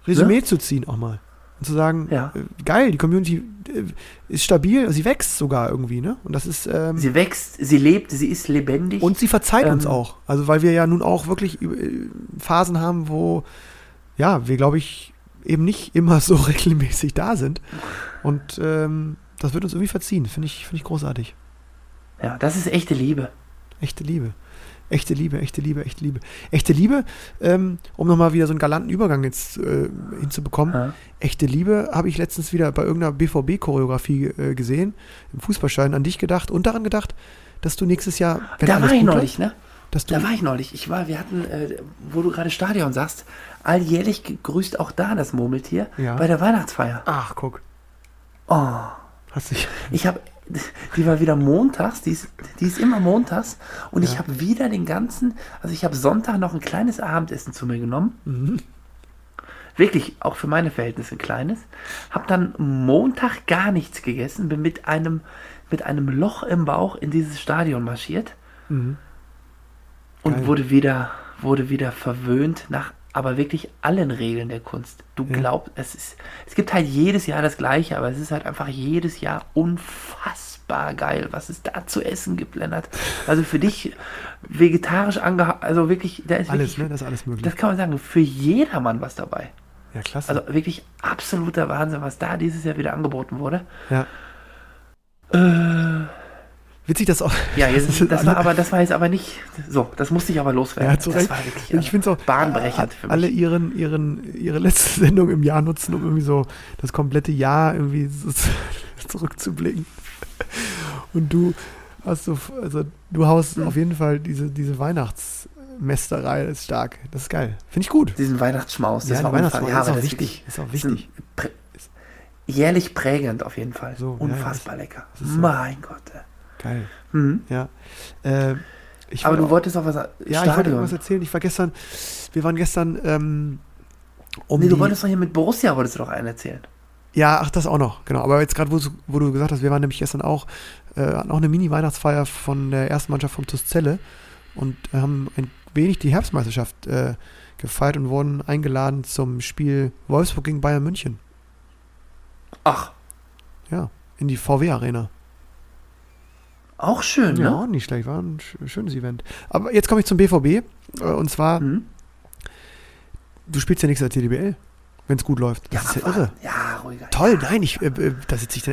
Resümee zu ziehen auch mal und zu sagen, Ja. äh, geil, die Community äh, ist stabil, sie wächst sogar irgendwie, ne? Und das ist ähm, Sie wächst, sie lebt, sie ist lebendig. und sie verzeiht uns ähm, auch, also weil wir ja nun auch wirklich äh, Phasen haben, wo ja wir glaube ich eben nicht immer so regelmäßig da sind und ähm, das wird uns irgendwie verziehen, finde ich finde ich großartig. ja, das ist echte Liebe. Echte Liebe. Echte Liebe, echte Liebe, echte Liebe. Echte Liebe, ähm, um nochmal wieder so einen galanten Übergang jetzt äh, hinzubekommen. Ja. Echte Liebe habe ich letztens wieder bei irgendeiner BVB-Choreografie äh, gesehen, im Fußballstein, an dich gedacht und daran gedacht, dass du nächstes Jahr, wenn Da war ich neulich, läuft, ne? dass du, Da war ich neulich. Ich war, wir hatten, äh, wo du gerade Stadion sagst, alljährlich grüßt auch da das Murmeltier Ja. bei der Weihnachtsfeier. ach guck, Oh, hast dich, ich habe, die war wieder montags, die ist, die ist immer montags und ich Ja. habe wieder den ganzen, also ich habe Sonntag noch ein kleines Abendessen zu mir genommen. Mhm. Wirklich, auch für meine Verhältnisse ein kleines. Habe dann Montag gar nichts gegessen, bin mit einem, mit einem Loch im Bauch in dieses Stadion marschiert Mhm. und wurde wieder, wurde wieder verwöhnt nach aber wirklich allen Regeln der Kunst. Du Ja. glaubst, es ist, es gibt halt jedes Jahr das Gleiche, aber es ist halt einfach jedes Jahr unfassbar geil, was es da zu essen gibt, Lennart. Also für dich vegetarisch angehaucht, also wirklich, da ist alles, wirklich, ne? Das ist alles möglich. das kann man sagen, für jedermann was dabei. ja, klasse. Also wirklich absoluter Wahnsinn, was da dieses Jahr wieder angeboten wurde. ja. Witzig, dass auch. Ja, jetzt, das alle- war aber, das war jetzt aber nicht so. Das musste ich aber loswerden. Ja, zu das Recht. war wirklich ich finde es auch bahnbrechend für mich. alle ihren, ihren, ihre letzte Sendung im Jahr nutzen, um irgendwie so das komplette Jahr irgendwie zurückzublicken. Und du hast so, also du haust auf jeden Fall diese, diese Weihnachtsmästerei, das ist stark. Das ist geil. Finde ich gut. Diesen Weihnachtsschmaus, das ja, war Weihnachtsfeier unfassbar. ist aber auch das wichtig. Ist auch wichtig. Prä- jährlich prägend auf jeden Fall. So, ja, Unfassbar das- lecker. das so. Mein Gott. ey. Geil. Mhm. Ja. Äh, Aber du auch- wolltest auch was. Ja, ich wollte Stadion. irgendwas erzählen. Ich war gestern, wir waren gestern ähm, um nee, du wolltest doch hier mit Borussia, wolltest du doch einen erzählen. Ja, ach, das auch noch, genau. Aber jetzt gerade, wo, du- wo du gesagt hast, wir waren nämlich gestern auch, äh, hatten auch eine Mini-Weihnachtsfeier von der ersten Mannschaft vom TuS Celle und haben ein wenig die Herbstmeisterschaft äh, gefeiert und wurden eingeladen zum Spiel Wolfsburg gegen Bayern München. Ach, Ja, in die VW-Arena. Auch schön, Ja, ne? auch nicht schlecht, war ein sch- schönes Event. Aber jetzt komme ich zum BVB äh, und zwar, Hm? du spielst ja nächstes Jahr TDBL, wenn es gut läuft. Das ist ja irre. Ja, ruhiger. Toll, nein, ich, äh, äh, da sitze ich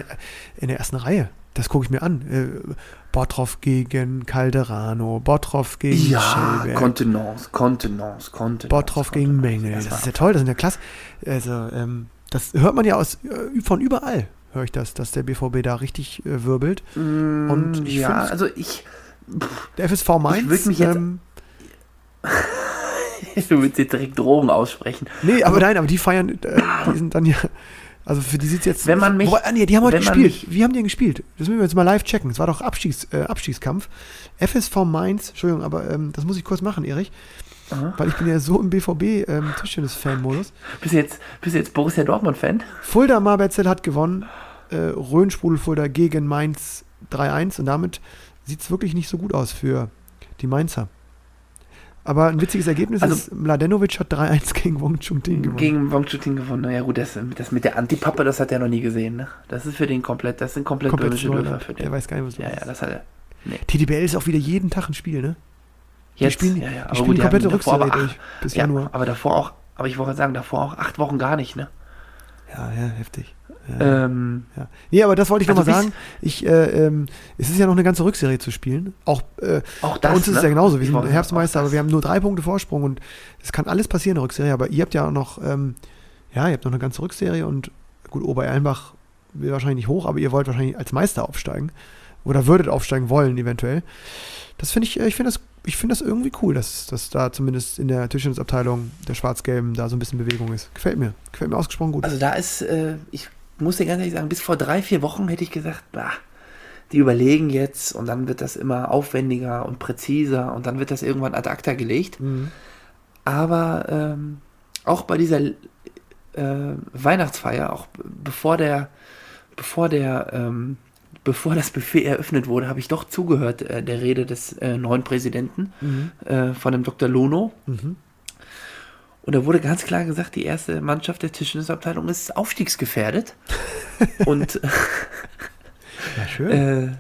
in der- ersten Reihe. Das gucke ich mir an. Äh, Bottroff gegen Calderano, Bottroff gegen Ja, Schellberg, Kontenance, Kontenance, Kontenance. Bottroff gegen. Mengel. Das Das ist ja toll, das sind ja klasse. Also, ähm, das hört man ja aus, äh, von überall, höre ich das, dass der BVB da richtig äh, wirbelt. Mm, Und ich ja, also ich, Der FSV Mainz. würd mich jetzt- ähm, du willst jetzt direkt Drogen aussprechen. nee, aber nein, aber die feiern, äh, die sind dann ja. Also für die sieht jetzt. Wenn man mich- Wobei, ah, nee, die haben heute gespielt. Wie haben die denn gespielt? Das müssen wir jetzt mal live checken. Es war doch Abstiegs, äh, Abstiegskampf. FSV Mainz, Entschuldigung, aber ähm, das muss ich kurz machen, Erich. Aha. Weil ich bin ja so im BVB ähm, Tischtennis-Fan-Modus. Bist du jetzt, bist du jetzt Borussia Dortmund-Fan? Fulda Marberzell hat gewonnen. Äh, Rhön-Sprudel Fulda gegen Mainz 3-1 und damit sieht es wirklich nicht so gut aus für die Mainzer. Aber ein witziges Ergebnis Also- ist, Mladenovic hat 3-1 gegen Wong Chun Ting gewonnen. Gegen Wong Chutin gewonnen. Naja gut, das, das mit der Antipappe, das hat er noch nie gesehen. Ne? Das ist für den komplett, das sind komplett Komplett böhmische. Dörfer für Der den. weiß gar nicht, was los Ja, ja, ist. das hat er. TDBL ist auch wieder jeden Tag ein Spiel, ne? Jetzt, spielen, ja, ja, die aber spielen gut, die komplette Rückserie durch bis Ja, Januar. aber davor auch, aber ich wollte sagen, davor auch acht Wochen gar nicht, ne? Ja, ja, heftig. Ja. Ähm, Ja. Nee, aber das wollte ich Also nochmal sagen. Ich, äh, ähm, es ist ja noch eine ganze Rückserie zu spielen. Auch äh, auch bei das. uns ist es ne? ja genauso. Wir Ich sind Herbstmeister, aber wir haben nur drei Punkte Vorsprung und es kann alles passieren in der Rückserie. Aber ihr habt ja auch noch, ähm, ja, ihr habt noch eine ganze Rückserie und gut, Obererlenbach will wahrscheinlich nicht hoch, aber ihr wollt wahrscheinlich als Meister aufsteigen oder würdet aufsteigen wollen eventuell. Das finde ich, äh, ich finde das, ich finde das irgendwie cool, dass, dass da zumindest in der Tischtennisabteilung der Schwarz-Gelben da so ein bisschen Bewegung ist. Gefällt mir, gefällt mir ausgesprochen gut. Also da ist, äh, ich muss dir ganz ehrlich sagen, bis vor drei, vier Wochen hätte ich gesagt, bah, die überlegen jetzt und dann wird das immer aufwendiger und präziser und dann wird das irgendwann ad acta gelegt. Mhm. Aber ähm, auch bei dieser äh, Weihnachtsfeier, auch bevor der, bevor der, ähm, bevor das Buffet eröffnet wurde, habe ich doch zugehört äh, der Rede des äh, neuen Präsidenten Mhm. äh, von dem Dr. Lono. Mhm. Und da wurde ganz klar gesagt, die erste Mannschaft der Tischtennisabteilung ist aufstiegsgefährdet. und Ja, schön. äh,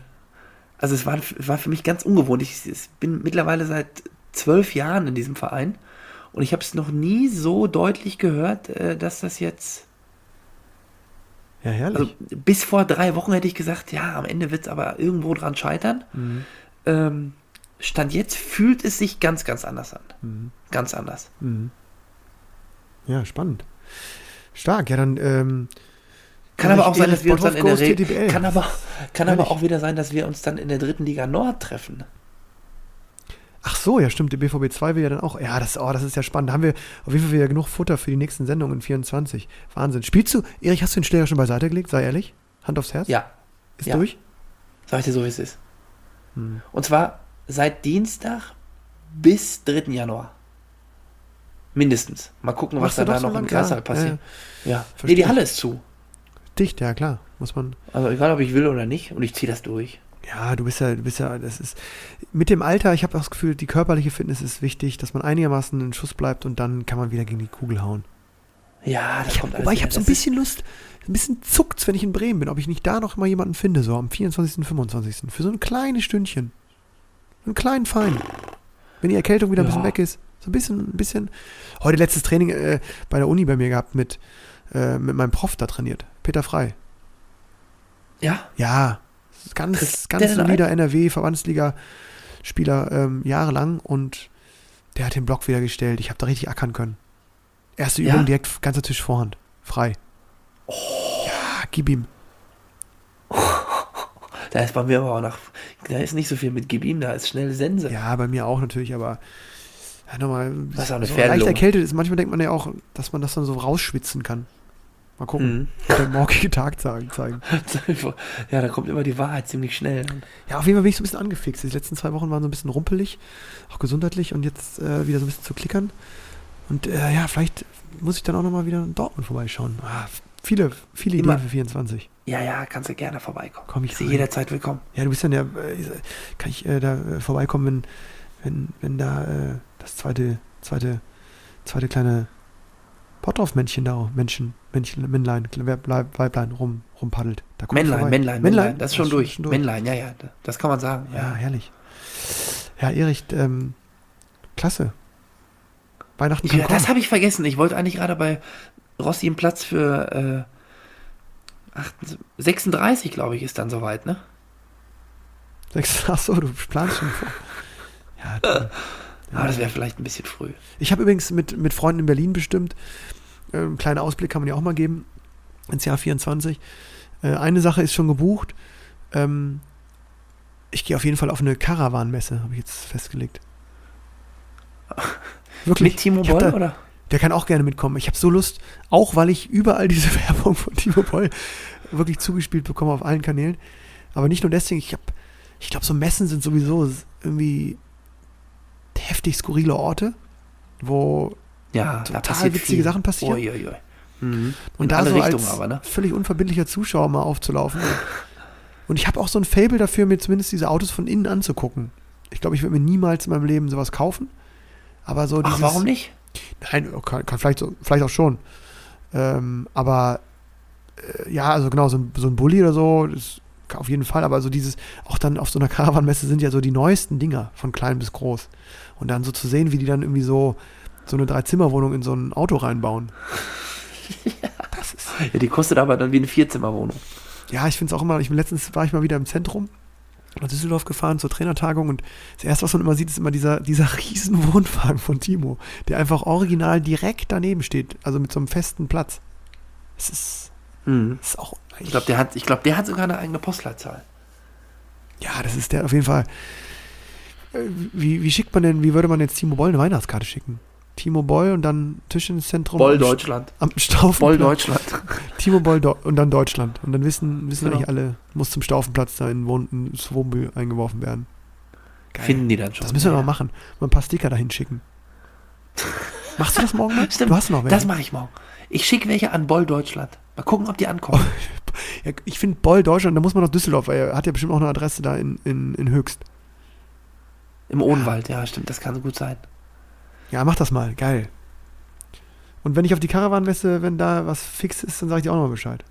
also es war, war für mich ganz ungewohnt. Ich, ich bin mittlerweile seit zwölf Jahren in diesem Verein und ich habe es noch nie so deutlich gehört, äh, dass das jetzt, ja, herrlich. also bis vor drei Wochen hätte ich gesagt, ja, am Ende wird es aber irgendwo dran scheitern. mhm. Ähm, Stand jetzt fühlt es sich ganz, ganz anders an. Mhm. Ganz anders. Mhm. Ja, spannend. Stark, ja, dann. Ähm, Kann aber auch sein, dass wir uns dann in der Re kann aber kann aber auch wieder sein, dass wir uns dann in der dritten Liga Nord treffen. Ach so, ja, stimmt. Der BVB 2 will ja dann auch. Ja, das, oh, das ist ja spannend. Da haben wir auf jeden Fall wieder genug Futter für die nächsten Sendungen in 24. Wahnsinn. Spielst du, Erich, hast du den Schläger schon beiseite gelegt? Sei ehrlich. Hand aufs Herz? Ja, Ist ja. durch? sag ich dir so, wie es ist. Hm. Und zwar seit Dienstag bis 3. Januar. Mindestens. Mal gucken, was Machst dann da so noch im lang? Kreissaal Ja, passiert. Ja. Nee, Verstehe die ich. Halle ist zu. Dicht, ja, klar. Muss man. Also egal, ob ich will oder nicht. Und ich ziehe das durch. Ja, du bist ja, du bist ja, das ist. Mit dem Alter, ich habe das Gefühl, die körperliche Fitness ist wichtig, dass man einigermaßen in Schuss bleibt und dann kann man wieder gegen die Kugel hauen. Ja, das Ich hab, kommt wobei ich habe so ein bisschen Lust, ein bisschen zuckt's, wenn ich in Bremen bin, ob ich nicht da noch mal jemanden finde, so am 24., 25. Für so ein kleines Stündchen. Einen kleinen Fein. Wenn die Erkältung wieder ein bisschen weg ist. So ein bisschen, ein bisschen. Heute letztes Training äh, bei der Uni bei mir gehabt mit, äh, mit meinem Prof da trainiert. Peter Frei. Ja, Ja, ganz, ganz solider NRW-Verbandsliga-Spieler ähm, jahrelang und der hat den Block wieder gestellt. Ich habe da richtig ackern können. Erste Ja? Übung direkt ganzer Tisch Vorhand. Frei. Ja, gib ihm. da ist bei mir aber auch noch. Da ist nicht so viel mit Gib ihm, da ist schnell Sense. Ja, bei mir auch natürlich, aber ja, nochmal, Das ist auch eine so leicht erkältet ist. Manchmal denkt man ja auch, dass man das dann so rausschwitzen kann. Mal gucken. Mhm. Wird der morgige Tag zeigen. zeigen. ja, da kommt immer die Wahrheit ziemlich schnell. Ja, auf jeden Fall bin ich so ein bisschen angefixt. Die letzten zwei Wochen waren so ein bisschen rumpelig, auch gesundheitlich und jetzt äh, wieder so ein bisschen zu klickern. Und äh, ja, vielleicht muss ich dann auch nochmal wieder in Dortmund vorbeischauen. Ah, viele, viele Immer. Ideen für 24. Ja, ja, kannst du gerne vorbeikommen. Komm ich rein. jederzeit willkommen. Ja, du bist dann ja, äh, kann ich äh, da äh, vorbeikommen, wenn, wenn, wenn da äh, das zweite, zweite, zweite kleine Potthoff-Männchen da, Männchen, Männchen, Männlein, Weib- Weiblein rum, rumpaddelt. Da Männlein, vorbei. Männlein, Männlein, Das ist schon durch. schon Männlein, ja, ja. Das kann man sagen. Ja, Ja. herrlich. Ja, Erich, ähm, klasse. Weihnachten kann das kommen. habe ich vergessen. Ich wollte eigentlich gerade bei Rossi einen Platz für äh, 28 36, glaube ich, ist dann soweit, ne? Sechs, ach so, du planst schon vor. Ja, toll. Aber das wäre vielleicht ein bisschen früh. Ich habe übrigens mit, mit Freunden in Berlin bestimmt, äh, einen kleinen Ausblick kann man ja auch mal geben, ins Jahr 24. Äh, eine Sache ist schon gebucht. Ähm, ich gehe auf jeden Fall auf eine Caravan-Messe, habe ich jetzt festgelegt. Wirklich. Mit Timo Boll, da- oder? Der kann auch gerne mitkommen. Ich habe so Lust, auch weil ich überall diese Werbung von Timo Boll wirklich zugespielt bekomme auf allen Kanälen. Aber nicht nur deswegen, ich habe, ich glaube, so Messen sind sowieso irgendwie heftig skurrile Orte, wo Ja, total witzige viel. Sachen passieren. Ui, ui, ui. Mhm. Und da alle so Richtungen als aber, ne? völlig unverbindlicher Zuschauer mal aufzulaufen. Und, ich habe auch so ein Fable dafür, mir zumindest diese Autos von innen anzugucken. Ich glaube, ich würde mir niemals in meinem Leben sowas kaufen. Aber so dieses, Ach, warum nicht? Nein, kann, kann vielleicht, so, vielleicht auch schon. Ähm, aber äh, ja, also genau, so ein, so ein Bulli oder so, das auf jeden Fall. Aber so dieses, auch dann auf so einer Caravan-Messe sind ja so die neuesten Dinger, von klein bis groß. Und dann so zu sehen, wie die dann irgendwie so, so eine Dreizimmerwohnung in so ein Auto reinbauen. Das ist, Ja, die kostet aber dann wie eine Vierzimmerwohnung. ja, ich finde es auch immer, ich bin letztens war ich mal wieder im Zentrum nach Düsseldorf gefahren zur Trainertagung und das erste, was man immer sieht, ist immer dieser, dieser riesen Wohnwagen von Timo, der einfach original direkt daneben steht, also mit so einem festen Platz. Es ist, Mhm. es ist auch, Ich glaube, der hat, ich glaube, der hat sogar eine eigene Postleitzahl. ja, das ist der auf jeden Fall. Äh, Wie, wie schickt man denn, wie würde man jetzt Timo Boll eine Weihnachtskarte schicken? Timo Boll und dann Tischtenniszentrum Boll Deutschland. am Staufenplatz. Boll Deutschland. Timo Boll Deu- und dann Deutschland. Und dann wissen, wissen Genau. eigentlich alle, muss zum Staufenplatz da in Wohn ins Wohnmobil eingeworfen werden. Geil. Finden die dann schon. Das müssen wir Ja, noch mal machen. Mal ein paar Sticker dahin schicken. Machst du das morgen mal? Stimmt. Du hast noch welche. Das mache ich morgen. Ich schicke welche an Boll Deutschland. Mal gucken, ob die ankommen. ja, ich finde Boll Deutschland, da muss man nach Düsseldorf, weil er hat ja bestimmt auch eine Adresse da in, in, in Höchst. Im Odenwald, ja, stimmt, das kann so gut sein. Ja, mach das mal. Geil. Und wenn ich auf die Caravan-Messe, wenn da was fix ist, dann sage ich dir auch noch mal Bescheid.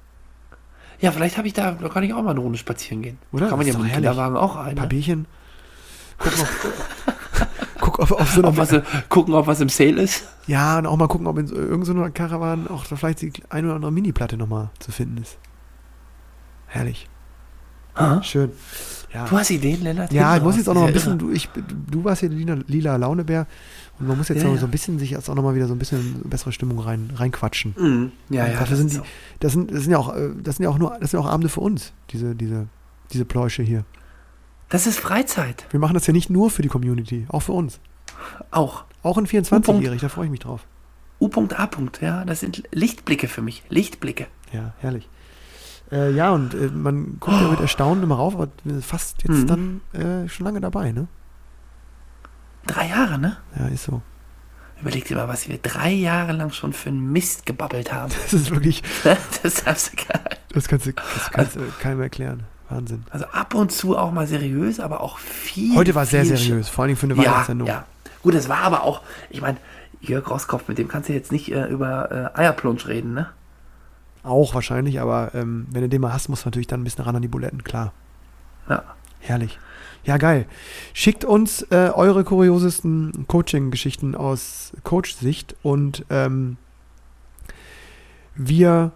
Ja, vielleicht habe ich da, da kann ich auch mal eine Runde spazieren gehen. Oder? Kann man ja mit dem. Kinderwagen auch Ein ein. paar Ne? Bierchen. Gucken, ob, guck, ob auf so Ob was, gucken, ob was im Sale ist. Ja, und auch mal gucken, ob in so, irgendeiner Caravan auch da vielleicht die eine oder andere Mini-Platte nochmal zu finden ist. Herrlich. Aha. Schön. Ja, Du hast Ideen, Lennart? ja ich muss jetzt auch noch ein bisschen, du, ich, du warst hier lila, lila Launebär und man muss jetzt Ja, noch ja. so ein bisschen sich jetzt auch nochmal wieder so ein bisschen bessere Stimmung rein, reinquatschen. Mhm. Ja, ja. Dafür das sind die, das sind, das sind ja auch, äh, das sind ja auch nur, das sind ja auch Abende für uns, diese, diese, diese Pläusche hier. das ist Freizeit. Wir machen das ja nicht nur für die Community, auch für uns. Auch. Auch in 24-jährig, da freue ich mich drauf. U.A. Ja, das sind Lichtblicke für mich. Lichtblicke. Ja, herrlich. Äh, ja, und äh, man guckt ja mit Erstaunen immer rauf, aber fast jetzt Mhm. dann äh, schon lange dabei, ne? Drei Jahre, ne? Ja, ist so. Überleg dir mal, was wir drei Jahre lang schon für einen Mist gebabbelt haben. Das ist wirklich, Das darfst du gar nicht. das kannst du, das kannst du keinem erklären. Wahnsinn. Also ab und zu auch mal seriös, aber auch viel. Heute war es sehr seriös, vor Dingen für eine Ja, Weihnachtssendung. ja. Gut, es war aber auch, ich meine, Jörg Roskopf, mit dem kannst du jetzt nicht äh, über äh, Eierplunsch reden, ne? Auch wahrscheinlich, aber ähm, wenn du den mal hast, musst du natürlich dann ein bisschen ran an die Buletten, klar. Ja. Herrlich. Ja, geil. Schickt uns äh, eure kuriosesten Coaching-Geschichten aus Coach-Sicht und ähm, wir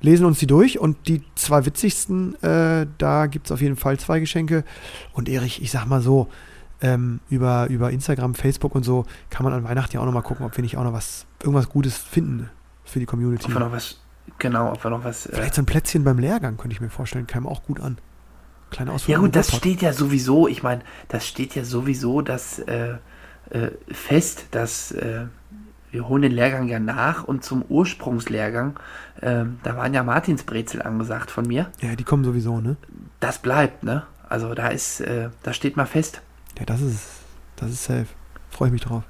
lesen uns die durch und die zwei witzigsten, äh, da gibt es auf jeden Fall zwei Geschenke. Und Erich, ich sag mal so, ähm, über, über Instagram, Facebook und so kann man an Weihnachten ja auch noch mal gucken, ob wir nicht auch noch was, irgendwas Gutes finden für die Community. Ob wir noch was, genau, ob wir noch was. Äh, Vielleicht so ein Plätzchen beim Lehrgang, könnte ich mir vorstellen, kam auch gut an. Kleine Ausflug. ja gut, das steht ja sowieso, ich meine, das steht ja sowieso das äh, äh, fest, dass äh, wir holen den Lehrgang ja nach und zum Ursprungslehrgang, äh, da waren ja Martinsbrezel angesagt von mir. Ja, die kommen sowieso, ne? Das bleibt, ne? Also da ist, äh, das steht mal fest. Ja, das ist, das ist safe. Freue ich mich drauf.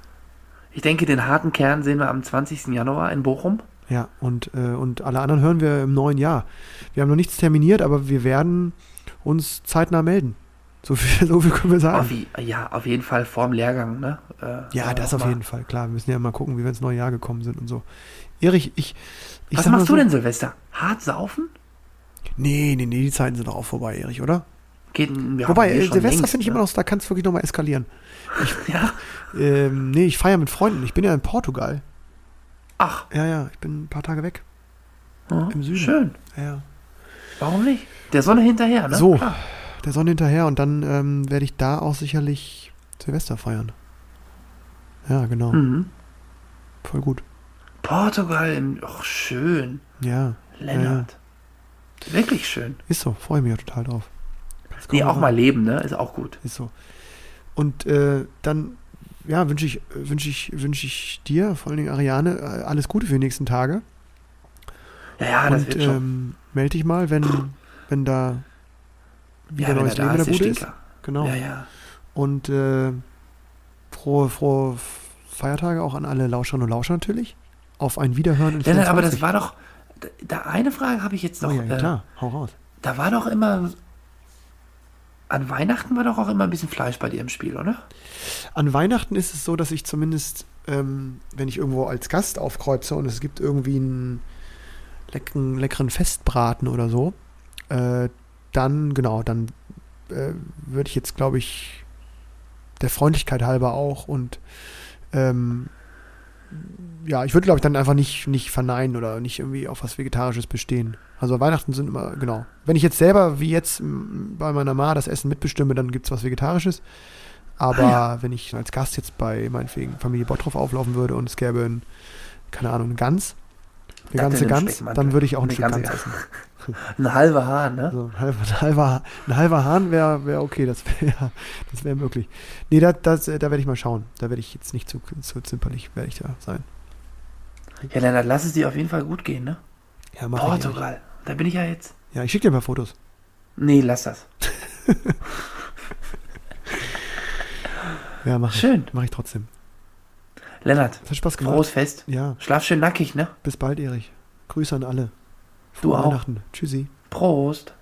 Ich denke, den harten Kern sehen wir am 20. Januar in Bochum. Ja, und, äh, und alle anderen hören wir im neuen Jahr. Wir haben noch nichts terminiert, aber wir werden uns zeitnah melden. So viel, so viel können wir sagen. Auf, ja, auf jeden Fall vorm Lehrgang, ne? Äh, Ja, äh, das auf mal. jeden Fall, klar. Wir müssen ja mal gucken, wie wir ins neue Jahr gekommen sind und so. Erich, ich. ich Was machst so, du denn, Silvester? Hart saufen? Nee, nee, nee, die Zeiten sind doch auch vorbei, Erich, oder? Geht, Wobei, hier äh, Silvester finde ich ne? immer noch, da kann es wirklich nochmal eskalieren. Ja. Ähm, nee, ich feiere mit Freunden. Ich bin ja in Portugal. Ach, Ja, ja, ich bin ein paar Tage weg. ja, Im Süden. schön. Ja, ja. Warum nicht? Der Sonne hinterher, ne? So, Klar. der Sonne hinterher und dann ähm, werde ich da auch sicherlich Silvester feiern. Ja, genau. Mhm. Voll gut. Portugal, im, ach, schön. Ja, Lennart. Wirklich schön. ist so. Freue mich ja total drauf. Nee, auch mal leben, ne? Ist auch gut. Ist so. Und äh, dann, ja, wünsche ich, wünsche ich, wünsche ich dir, vor allen Dingen Ariane, äh, alles Gute für die nächsten Tage. Ja, ja, das und wird schon. ähm, melde dich mal, wenn, wenn da wieder ja, neues Leben da in der Bude ist. Genau. Ja, ja. Und äh, frohe, frohe Feiertage auch an alle Lauscherinnen und Lauscher natürlich. Auf ein Wiederhören in Lennart, aber das 24. war doch. Da, eine Frage habe ich jetzt noch. Oh ja, ja äh, klar, hau raus. Da war doch immer. An Weihnachten war doch auch immer ein bisschen Fleisch bei dir im Spiel, oder? An Weihnachten ist es so, dass ich zumindest, ähm, wenn ich irgendwo als Gast aufkreuze und es gibt irgendwie einen leckeren, leckeren Festbraten oder so, äh, dann, genau, dann äh, würde ich jetzt, glaube ich, der Freundlichkeit halber auch und ähm, ja, ich würde, glaube ich, dann einfach nicht, nicht verneinen oder nicht irgendwie auf was Vegetarisches bestehen. Also Weihnachten sind immer, genau. Wenn ich jetzt selber, wie jetzt bei meiner Ma, das Essen mitbestimme, dann gibt es was Vegetarisches. Aber Ah, wenn ich als Gast jetzt bei meinetwegen Familie Bottroff auflaufen würde und es gäbe ein, keine Ahnung, eine Gans, eine ganze Gans, dann würde ich auch ein Stück Gans essen. Ein halber Hahn, ne? Also ein halber, ein halber, ein halber Hahn wäre wär okay, das wäre das wär möglich. Nee, da, das, äh, da werde ich mal schauen. Da werde ich jetzt nicht zu, zu zimperlich, werde ich da sein. Ja, Lennart, lass es dir auf jeden Fall gut gehen, ne? Ja, mach ich. Portugal. Da bin ich ja jetzt. Ja, ich schicke dir mal Fotos. Nee, lass das. Ja, mach ich. Schön. Mach ich trotzdem. Lennart, Das hat Spaß gemacht. frohes Fest. Ja, Schlaf schön nackig, ne? bis bald, Erich. Grüße an alle. Du Frohe auch. Weihnachten. Tschüssi. Prost.